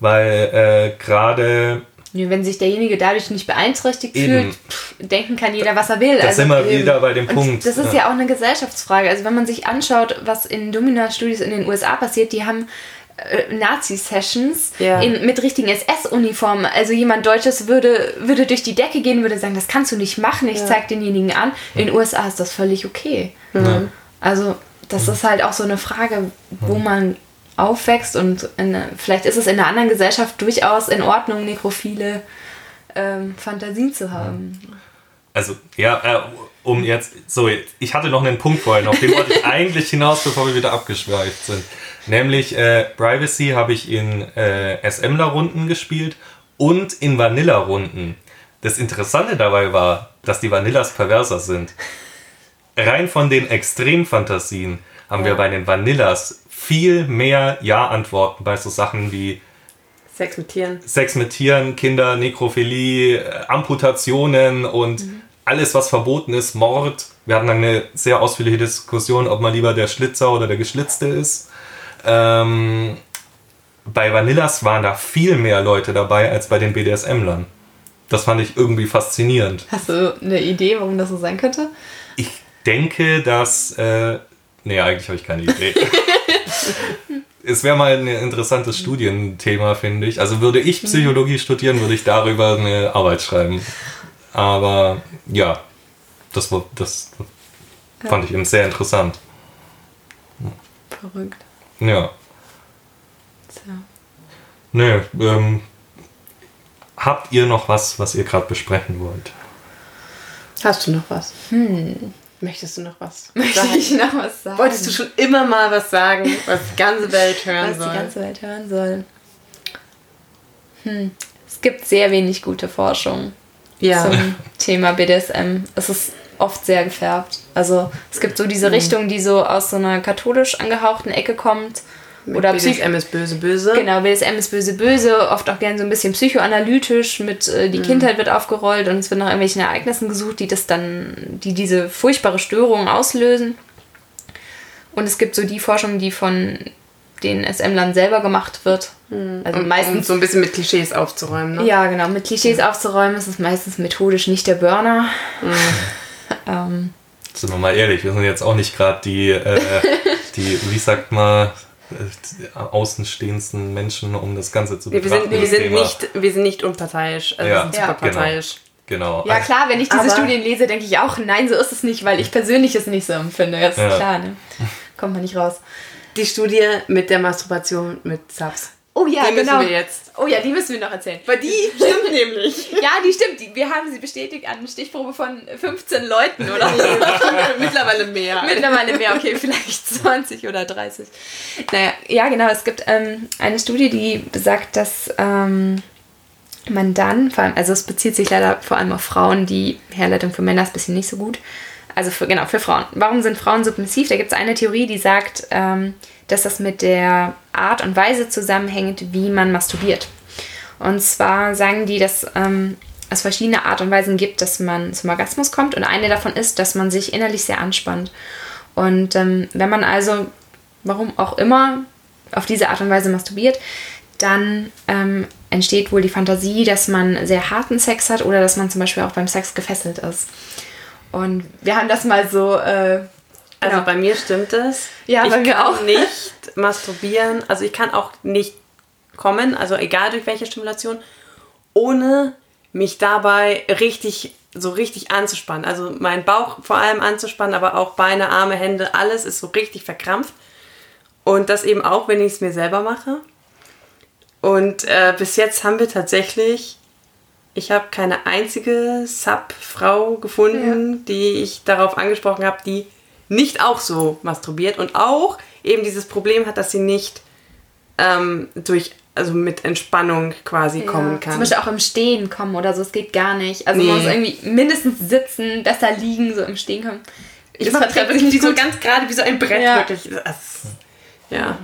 Weil äh, gerade Wenn sich derjenige dadurch nicht beeinträchtigt Eben. fühlt, pff, denken kann jeder, was er will. da Also sind wir eben. wieder bei dem Und Punkt. Das ist ja. auch eine Gesellschaftsfrage. Also wenn man sich anschaut, was in Domina-Studios in den USA passiert, die haben äh, Nazi-Sessions Ja. mit richtigen SS-Uniformen. Also jemand Deutsches würde, würde durch die Decke gehen, würde sagen, das kannst du nicht machen, ich Ja. zeig denjenigen an. In den USA ist das völlig okay. Ja. Also das ist halt auch so eine Frage, wo man aufwächst und in, vielleicht ist es in einer anderen Gesellschaft durchaus in Ordnung, nekrophile ähm, Fantasien zu haben. Also, ja, äh, um jetzt, so, ich hatte noch einen Punkt vorhin, auf den wollte ich eigentlich hinaus, bevor wir wieder abgeschweift sind. Nämlich, äh, Privacy habe ich in äh, SMler-Runden gespielt und in Vanilla-Runden. Das Interessante dabei war, dass die Vanillas perverser sind. rein von den Extremfantasien haben wir bei den Vanillas viel mehr Ja-Antworten bei so Sachen wie Sex mit Tieren. Sex mit Tieren, Kinder, Nekrophilie, äh, Amputationen und alles, was verboten ist, Mord. Wir hatten dann eine sehr ausführliche Diskussion, ob man lieber der Schlitzer oder der Geschlitzte ist. Ähm, bei Vanillas waren da viel mehr Leute dabei als bei den BDSM-Lern. Das fand ich irgendwie faszinierend. Hast du eine Idee, warum das so sein könnte? Ich denke, dass. Äh, nee, eigentlich habe ich keine Idee. es wäre mal ein interessantes Studienthema, finde ich. Also würde ich Psychologie studieren, würde ich darüber eine Arbeit schreiben. Aber ja, das, das fand ich eben sehr interessant. Verrückt. Ja. Tja. Nö, ähm, habt ihr noch was, was ihr gerade besprechen wollt? Hast du noch was? Möchtest du noch was Möchte sagen? ich noch was sagen? Wolltest du schon immer mal was sagen, was die ganze Welt hören was soll? die ganze Welt hören soll? Hm. Es gibt sehr wenig gute Forschung ja. zum Thema BDSM. Es ist oft sehr gefärbt. Also es gibt so diese Richtung, die so aus so einer katholisch angehauchten Ecke kommt. Oder Psych BDSM ist böse, böse. Genau, BDSM ist böse, böse, oft auch gern so ein bisschen psychoanalytisch mit äh, Mhm. die Kindheit wird aufgerollt und es wird nach irgendwelchen Ereignissen gesucht, die das dann, die diese furchtbare Störung auslösen. Und es gibt so die Forschung, die von den SM-Lern selber gemacht wird. Also Um, um meistens. so ein bisschen mit Klischees aufzuräumen. Ne? Ja, genau, mit Klischees aufzuräumen, ist es meistens methodisch nicht der Burner. Mhm. ähm, Sind wir mal ehrlich, wir sind jetzt auch nicht gerade die, äh, die, wie sagt man, außenstehendsten Menschen, um das Ganze zu Wir, wir, betrachten. sind, wir, sind nicht, wir sind nicht unparteiisch. Also Ja, wir sind super Ja. parteiisch. Genau. ja, klar, wenn ich diese Aber- Studien lese, denke ich auch, nein, so ist es nicht, weil ich persönlich es nicht so empfinde. Das ist Ja. klar, ne? Kommt man nicht raus. Die Studie mit der Masturbation mit Subs. Oh ja, Die müssen genau. wir jetzt. Oh ja, die müssen wir noch erzählen. Weil die stimmt nämlich. Ja, die stimmt. Die, wir haben sie bestätigt an einer Stichprobe von 15 Leuten oder so. Mittlerweile mehr. Mittlerweile mehr, okay, vielleicht 20 oder 30. Naja, ja, genau. Es gibt ähm, eine Studie, die besagt, dass ähm, man dann, vor allem, also es bezieht sich leider vor allem auf Frauen, die Herleitung für Männer ist ein bisschen nicht so gut. Also für, genau, für Frauen. Warum sind Frauen submissiv? Da gibt es eine Theorie, die sagt, ähm, dass das mit der Art und Weise zusammenhängt, wie man masturbiert. Und zwar sagen die, dass ähm, es verschiedene Art und Weisen gibt, dass man zum Orgasmus kommt. Und eine davon ist, dass man sich innerlich sehr anspannt. Und ähm, wenn man also, warum auch immer, auf diese Art und Weise masturbiert, dann ähm, entsteht wohl die Fantasie, dass man sehr harten Sex hat oder dass man zum Beispiel auch beim Sex gefesselt ist. Und wir haben das mal so. Äh, Also genau. bei mir stimmt es. Ja, ich bei mir kann auch. nicht masturbieren. Also ich kann auch nicht kommen, also egal durch welche Stimulation, ohne mich dabei richtig so richtig anzuspannen. Also meinen Bauch vor allem anzuspannen, aber auch Beine, Arme, Hände, alles ist so richtig verkrampft. Und das eben auch, wenn ich es mir selber mache. Und äh, bis jetzt haben wir tatsächlich, ich habe keine einzige Sub-Frau gefunden, die ich darauf angesprochen habe, die nicht auch so masturbiert und auch eben dieses Problem hat, dass sie nicht ähm, durch, also mit Entspannung quasi kommen kann. Zum Beispiel auch im Stehen kommen oder so, es geht gar nicht. Also Nee. man muss irgendwie mindestens sitzen, besser liegen, so im Stehen kommen. ich wirklich sich wie so ganz gerade, wie so ein Brett Ja. wirklich. Das, ja.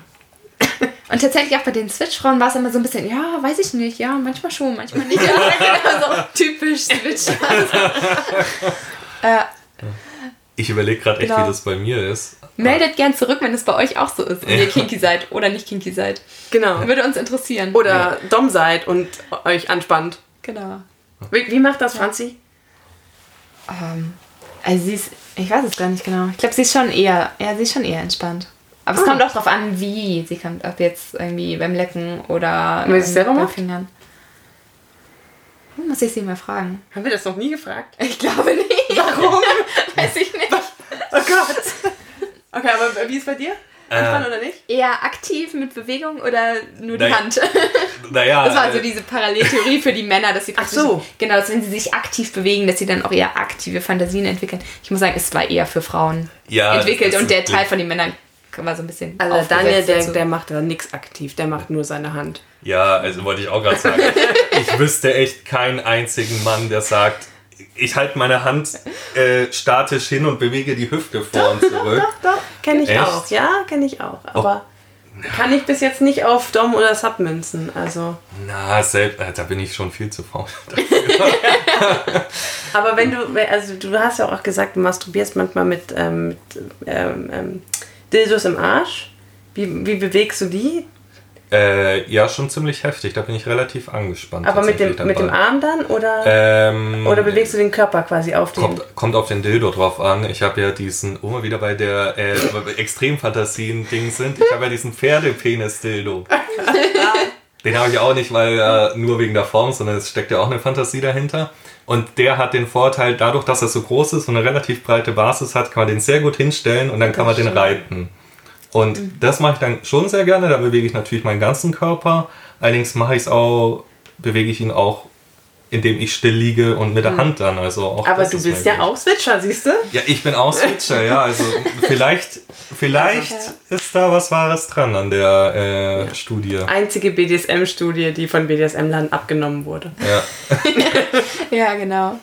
Und tatsächlich auch bei den Switch-Frauen war es immer so ein bisschen, ja, weiß ich nicht, ja, manchmal schon, manchmal nicht. Ja, genau, so typisch Switch. äh, Ich überlege gerade echt, Genau. wie das bei mir ist. meldet gern zurück, wenn es bei euch auch so ist, wenn ihr kinky seid oder nicht kinky seid. Genau. Würde uns interessieren. Oder Dom seid und euch anspannt. Genau. Wie, wie macht das Franzi? Ähm, also sie ist, ich weiß es gar nicht genau. Ich glaube, sie ist schon eher, ja, sie ist schon eher entspannt. Aber es Ah. kommt auch drauf an, wie sie kommt. Ob jetzt irgendwie beim Lecken oder Wenn sie es selber beim macht? Fingern. Muss ich sie mal fragen. Haben wir das noch nie gefragt? Ich glaube nicht. Warum? Weiß ich nicht. Oh Gott. Okay, aber wie ist bei dir? Anspannen oder nicht? Eher aktiv mit Bewegung oder nur die Nein. Hand? Naja, Das war also äh, diese Paralleltheorie für die Männer, dass sie Ach so. genau, dass wenn sie sich aktiv bewegen, dass sie dann auch eher aktive Fantasien entwickeln. Ich muss sagen, es war eher für Frauen Ja, entwickelt das und der Teil von den Männern war so ein bisschen Also Daniel, der, der macht da nichts aktiv, der macht nur seine Hand. Ja, also wollte ich auch gerade sagen. ich wüsste echt keinen einzigen Mann, der sagt, ich halte meine Hand äh, statisch hin und bewege die Hüfte vor und zurück. Doch, doch, kenne ich Echt? auch. Ja, kenne ich auch. Aber kann ich bis jetzt nicht auf Dom oder Sub münzen. Also. Na, selbst, äh, da bin ich schon viel zu faul. Aber wenn du, also du hast ja auch gesagt, du masturbierst manchmal mit, ähm, mit ähm, ähm, Dildos im Arsch. Wie, wie bewegst du die? Äh, ja, schon ziemlich heftig. Da bin ich relativ angespannt. Aber mit dem, mit dem. Arm dann? Oder, Ähm, oder bewegst du den Körper quasi auf den? Kommt, kommt auf den Dildo drauf an. Ich habe ja diesen, wo wir wieder bei der äh, Extremfantasien-Ding sind, ich habe ja diesen Pferdepenis-Dildo. den habe ich auch nicht, weil äh, nur wegen der Form, sondern es steckt ja auch eine Fantasie dahinter. Und der hat den Vorteil, dadurch, dass er so groß ist und eine relativ breite Basis hat, kann man den sehr gut hinstellen und dann kann man den reiten. Und das mache ich dann schon sehr gerne. Da bewege ich natürlich meinen ganzen Körper. Allerdings mache ich es auch, bewege ich ihn auch, indem ich still liege und mit der Hand dann. Also auch Aber du ist bist ja auch Switcher, siehst du? Ja, ich bin auch Switcher, ja. Also vielleicht, vielleicht ist da was Wahres dran an der äh, Studie. Einzige BDSM-Studie, die von BDSM-Land abgenommen wurde. Ja. Ja, genau.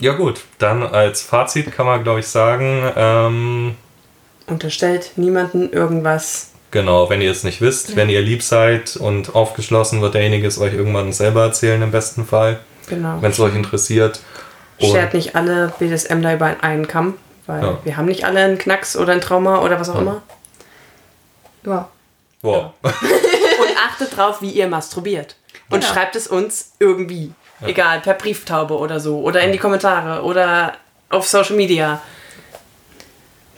ja gut, dann als Fazit kann man glaube ich sagen, ähm, Unterstellt niemanden irgendwas. genau, wenn ihr es nicht wisst, wenn ihr lieb seid und aufgeschlossen, wird derjenige es euch irgendwann selber erzählen im besten Fall, Genau. wenn es euch interessiert. Schert nicht alle BDSMler über einen Kamm, weil Ja. wir haben nicht alle einen Knacks oder ein Trauma oder was auch immer. Ja. wow. Und achtet drauf, wie ihr masturbiert. Und schreibt es uns irgendwie. Egal, per Brieftaube oder so. Oder in die Kommentare oder auf Social Media.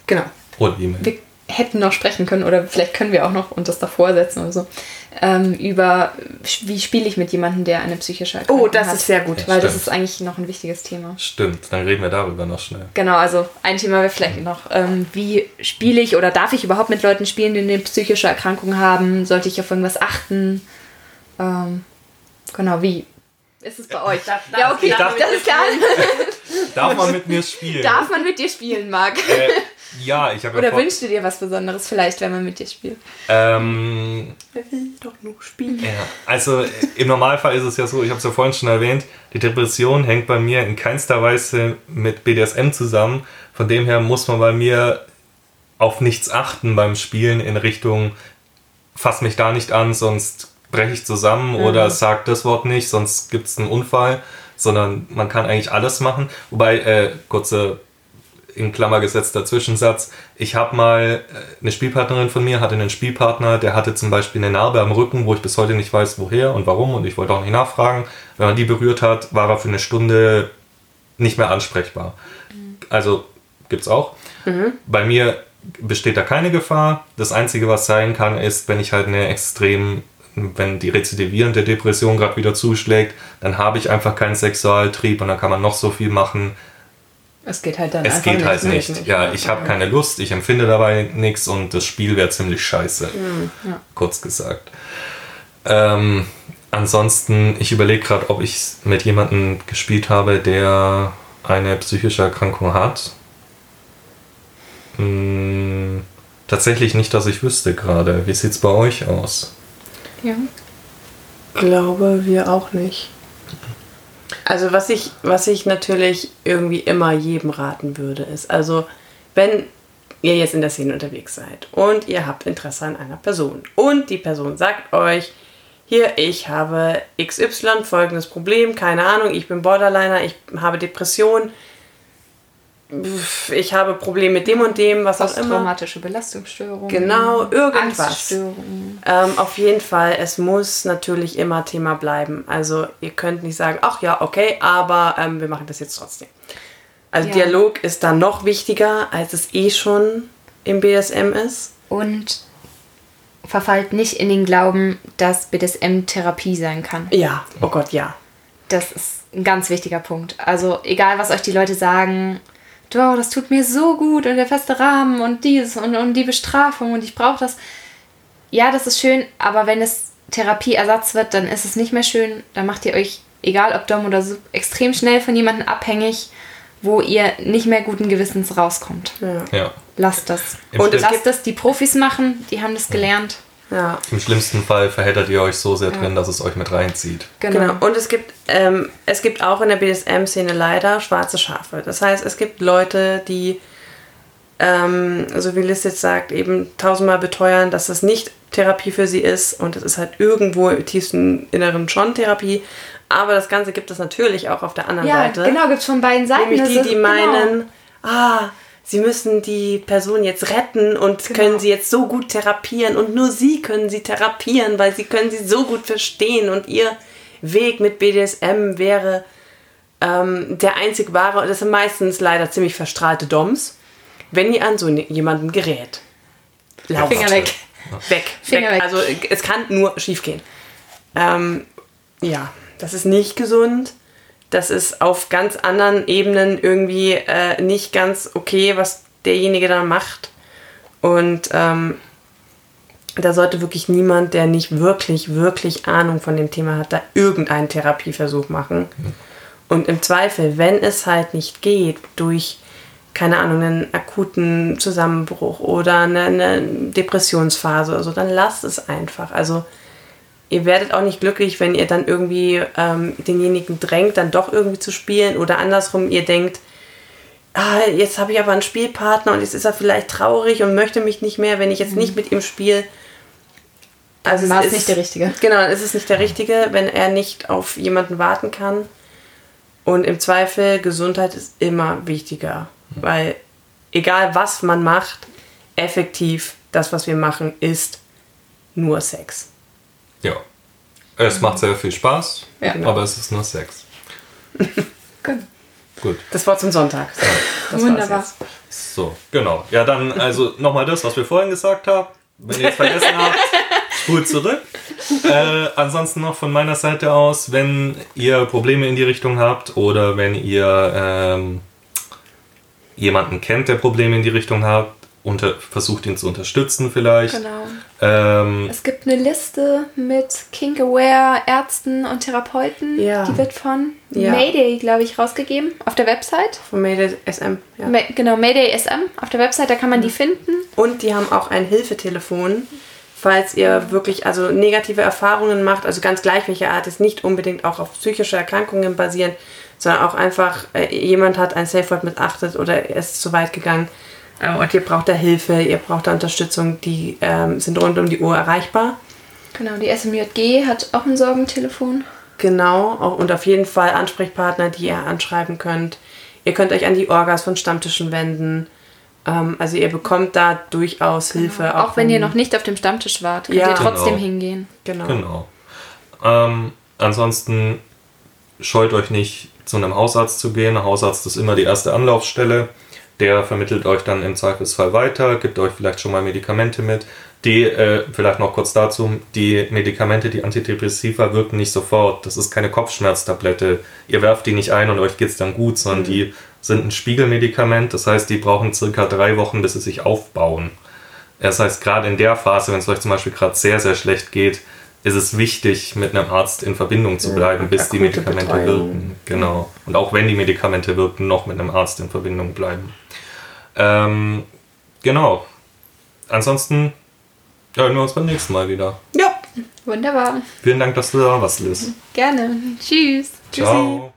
Genau. Oder E-Mail. Wir hätten noch sprechen können oder vielleicht können wir auch noch und das davor setzen oder so. Ähm, über wie spiele ich mit jemandem, der eine psychische Erkrankung Oh, das hat. ist sehr gut. Weil das Stimmt. ist eigentlich noch ein wichtiges Thema. Stimmt, dann reden wir darüber noch schnell. Genau, also ein Thema wäre vielleicht noch, ähm, wie spiele ich oder darf ich überhaupt mit Leuten spielen, die eine psychische Erkrankung haben? Sollte ich auf irgendwas achten? Ähm, genau, wie ist es bei euch? darf- ja, okay, darf- das ist klar. Darf man mit mir spielen? Darf man mit dir spielen, Marc? Äh, ja, ich habe ja Oder vor- wünschst du dir was Besonderes vielleicht, wenn man mit dir spielt? Ähm, Wer will doch nur spielen. Ja, also äh, im Normalfall ist es ja so, ich habe es ja vorhin schon erwähnt, die Depression hängt bei mir in keinster Weise mit BDSM zusammen. Von dem her muss man bei mir auf nichts achten beim Spielen in Richtung, fass mich da nicht an, sonst breche ich zusammen oder sag das Wort nicht, sonst gibt es einen Unfall, sondern man kann eigentlich alles machen. Wobei, äh, kurze in Klammer gesetzter Zwischensatz. Ich habe mal äh, eine Spielpartnerin von mir hatte einen Spielpartner, der hatte zum Beispiel eine Narbe am Rücken, wo ich bis heute nicht weiß, woher und warum und ich wollte auch nicht nachfragen. Wenn man die berührt hat, war er für eine Stunde nicht mehr ansprechbar. Also gibt's auch. Bei mir besteht da keine Gefahr. Das Einzige, was sein kann, ist, wenn ich halt eine extrem, wenn die rezidivierende Depression gerade wieder zuschlägt, dann habe ich einfach keinen Sexualtrieb und dann kann man noch so viel machen. Es geht halt dann Es einfach geht halt nicht. nicht. Ja, ich habe keine Lust, ich empfinde dabei nichts und das Spiel wäre ziemlich scheiße. Ja. Kurz gesagt. Ähm, ansonsten, ich überlege gerade, ob ich mit jemandem gespielt habe, der eine psychische Erkrankung hat. Hm, tatsächlich nicht, dass ich wüsste gerade. Wie sieht's bei euch aus? Ja. Glaube wir auch nicht. Also was ich, was ich natürlich irgendwie immer jedem raten würde, ist, also wenn ihr jetzt in der Szene unterwegs seid und ihr habt Interesse an einer Person und die Person sagt euch, hier, ich habe XY, folgendes Problem, keine Ahnung, ich bin Borderliner, ich habe Depression, ich habe Probleme mit dem und dem, was auch immer. Posttraumatische Belastungsstörung. Genau, irgendwas. Angststörung. Ähm, auf jeden Fall, es muss natürlich immer Thema bleiben. Also ihr könnt nicht sagen, ach ja, okay, aber ähm, wir machen das jetzt trotzdem. Also Ja. Dialog ist dann noch wichtiger, als es eh schon im BSM ist. Und verfallt nicht in den Glauben, dass BDSM Therapie sein kann. Ja, oh Gott, ja. Das ist ein ganz wichtiger Punkt. Also egal, was euch die Leute sagen, wow, das tut mir so gut und der feste Rahmen und dies und, und die Bestrafung und ich brauche das. Ja, das ist schön, aber wenn es Therapieersatz wird, dann ist es nicht mehr schön. Dann macht ihr euch, egal ob Dom oder Sub, extrem schnell von jemandem abhängig, wo ihr nicht mehr guten Gewissens rauskommt. ja. Ja. Lasst das. Im Und Schnitt- lasst das die Profis machen, die haben das gelernt. Ja. Im schlimmsten Fall verheddert ihr euch so sehr drin, dass es euch mit reinzieht. Genau. Und es gibt, ähm, es gibt auch in der BDSM-Szene leider schwarze Schafe. Das heißt, es gibt Leute, die, ähm, so wie Liz jetzt sagt, eben tausendmal beteuern, dass das nicht Therapie für sie ist und es ist halt irgendwo im tiefsten Inneren schon Therapie. Aber das Ganze gibt es natürlich auch auf der anderen Ja, Seite. genau, gibt es von beiden Seiten. Nämlich die, die genau. meinen, ah, sie müssen die Person jetzt retten und Genau. können sie jetzt so gut therapieren und nur sie können sie therapieren, weil sie können sie so gut verstehen und ihr Weg mit BDSM wäre ähm, der einzig wahre und das sind meistens leider ziemlich verstrahlte Doms, wenn ihr an so ne- jemanden gerät. Lauft. Finger weg. Weg. Finger weg. Also es kann nur schief gehen. Ähm, ja, das ist nicht gesund. Das ist auf ganz anderen Ebenen irgendwie äh, nicht ganz okay, was derjenige dann macht. Und ähm, da sollte wirklich niemand, der nicht wirklich, wirklich Ahnung von dem Thema hat, da irgendeinen Therapieversuch machen. Und im Zweifel, wenn es halt nicht geht, durch, keine Ahnung, einen akuten Zusammenbruch oder eine, eine Depressionsphase oder so, dann lasst es einfach. Also ihr werdet auch nicht glücklich, wenn ihr dann irgendwie ähm, denjenigen drängt, dann doch irgendwie zu spielen oder andersrum, ihr denkt, ah, jetzt habe ich aber einen Spielpartner und jetzt ist er vielleicht traurig und möchte mich nicht mehr, wenn ich jetzt nicht mit ihm spiele. Also war es ist- nicht der Richtige. Genau, dann ist es nicht der Richtige, wenn er nicht auf jemanden warten kann. Und im Zweifel, Gesundheit ist immer wichtiger. Weil egal was man macht, effektiv, das, was wir machen, ist nur Sex. Ja. Es macht sehr viel Spaß, Ja. aber es ist nur Sex. Gut. Gut. Das Wort zum Sonntag. War's Wunderbar. So, genau. Ja, dann also nochmal das, was wir vorhin gesagt haben. Wenn ihr es vergessen habt, spult zurück. Äh, ansonsten noch von meiner Seite aus, wenn ihr Probleme in die Richtung habt oder wenn ihr ähm, jemanden kennt, der Probleme in die Richtung hat, unter, versucht ihn zu unterstützen vielleicht. Genau. Ähm, Es gibt eine Liste mit Kink-Aware Ärzten und Therapeuten. Ja. Die wird von Ja. Mayday, glaube ich, rausgegeben auf der Website. Von Made SM. Ja. Ma genau, Mayday SM. Auf der Website, da kann man die finden. Und die haben auch ein Hilfetelefon, falls ihr wirklich also negative Erfahrungen macht, also ganz gleich welche Art, ist nicht unbedingt auch auf psychische Erkrankungen basierend, sondern auch einfach äh, jemand hat ein Safe Word missachtet oder er ist zu weit gegangen und ihr braucht da Hilfe, ihr braucht da Unterstützung, die ähm, sind rund um die Uhr erreichbar. Genau, die SMJG hat auch ein Sorgentelefon. Genau, auch, und auf jeden Fall Ansprechpartner, die ihr anschreiben könnt. Ihr könnt euch an die Orgas von Stammtischen wenden. Ähm, also ihr bekommt da durchaus Hilfe. Auch, wenn ihr noch nicht auf dem Stammtisch wart, könnt Ja. ihr trotzdem Genau. hingehen. Genau. Genau. Ähm, ansonsten scheut euch nicht, zu einem Hausarzt zu gehen. Ein Hausarzt ist immer die erste Anlaufstelle. Der vermittelt euch dann im Zweifelsfall weiter, gibt euch vielleicht schon mal Medikamente mit. Die, äh, vielleicht noch kurz dazu, die Medikamente, die Antidepressiva wirken nicht sofort. Das ist keine Kopfschmerztablette. Ihr werft die nicht ein und euch geht's dann gut, sondern die sind ein Spiegelmedikament. Das heißt, die brauchen circa drei Wochen, bis sie sich aufbauen. Das heißt, gerade in der Phase, wenn es euch zum Beispiel gerade sehr, sehr schlecht geht, ist es wichtig, mit einem Arzt in Verbindung zu bleiben, bis die Medikamente Betreuung. wirken. Genau. Und auch wenn die Medikamente wirken, noch mit einem Arzt in Verbindung bleiben. Ähm, genau. Ansonsten hören wir uns beim nächsten Mal wieder. Ja. Wunderbar. Vielen Dank, dass du da warst, Liz. Gerne. Tschüss. Ciao.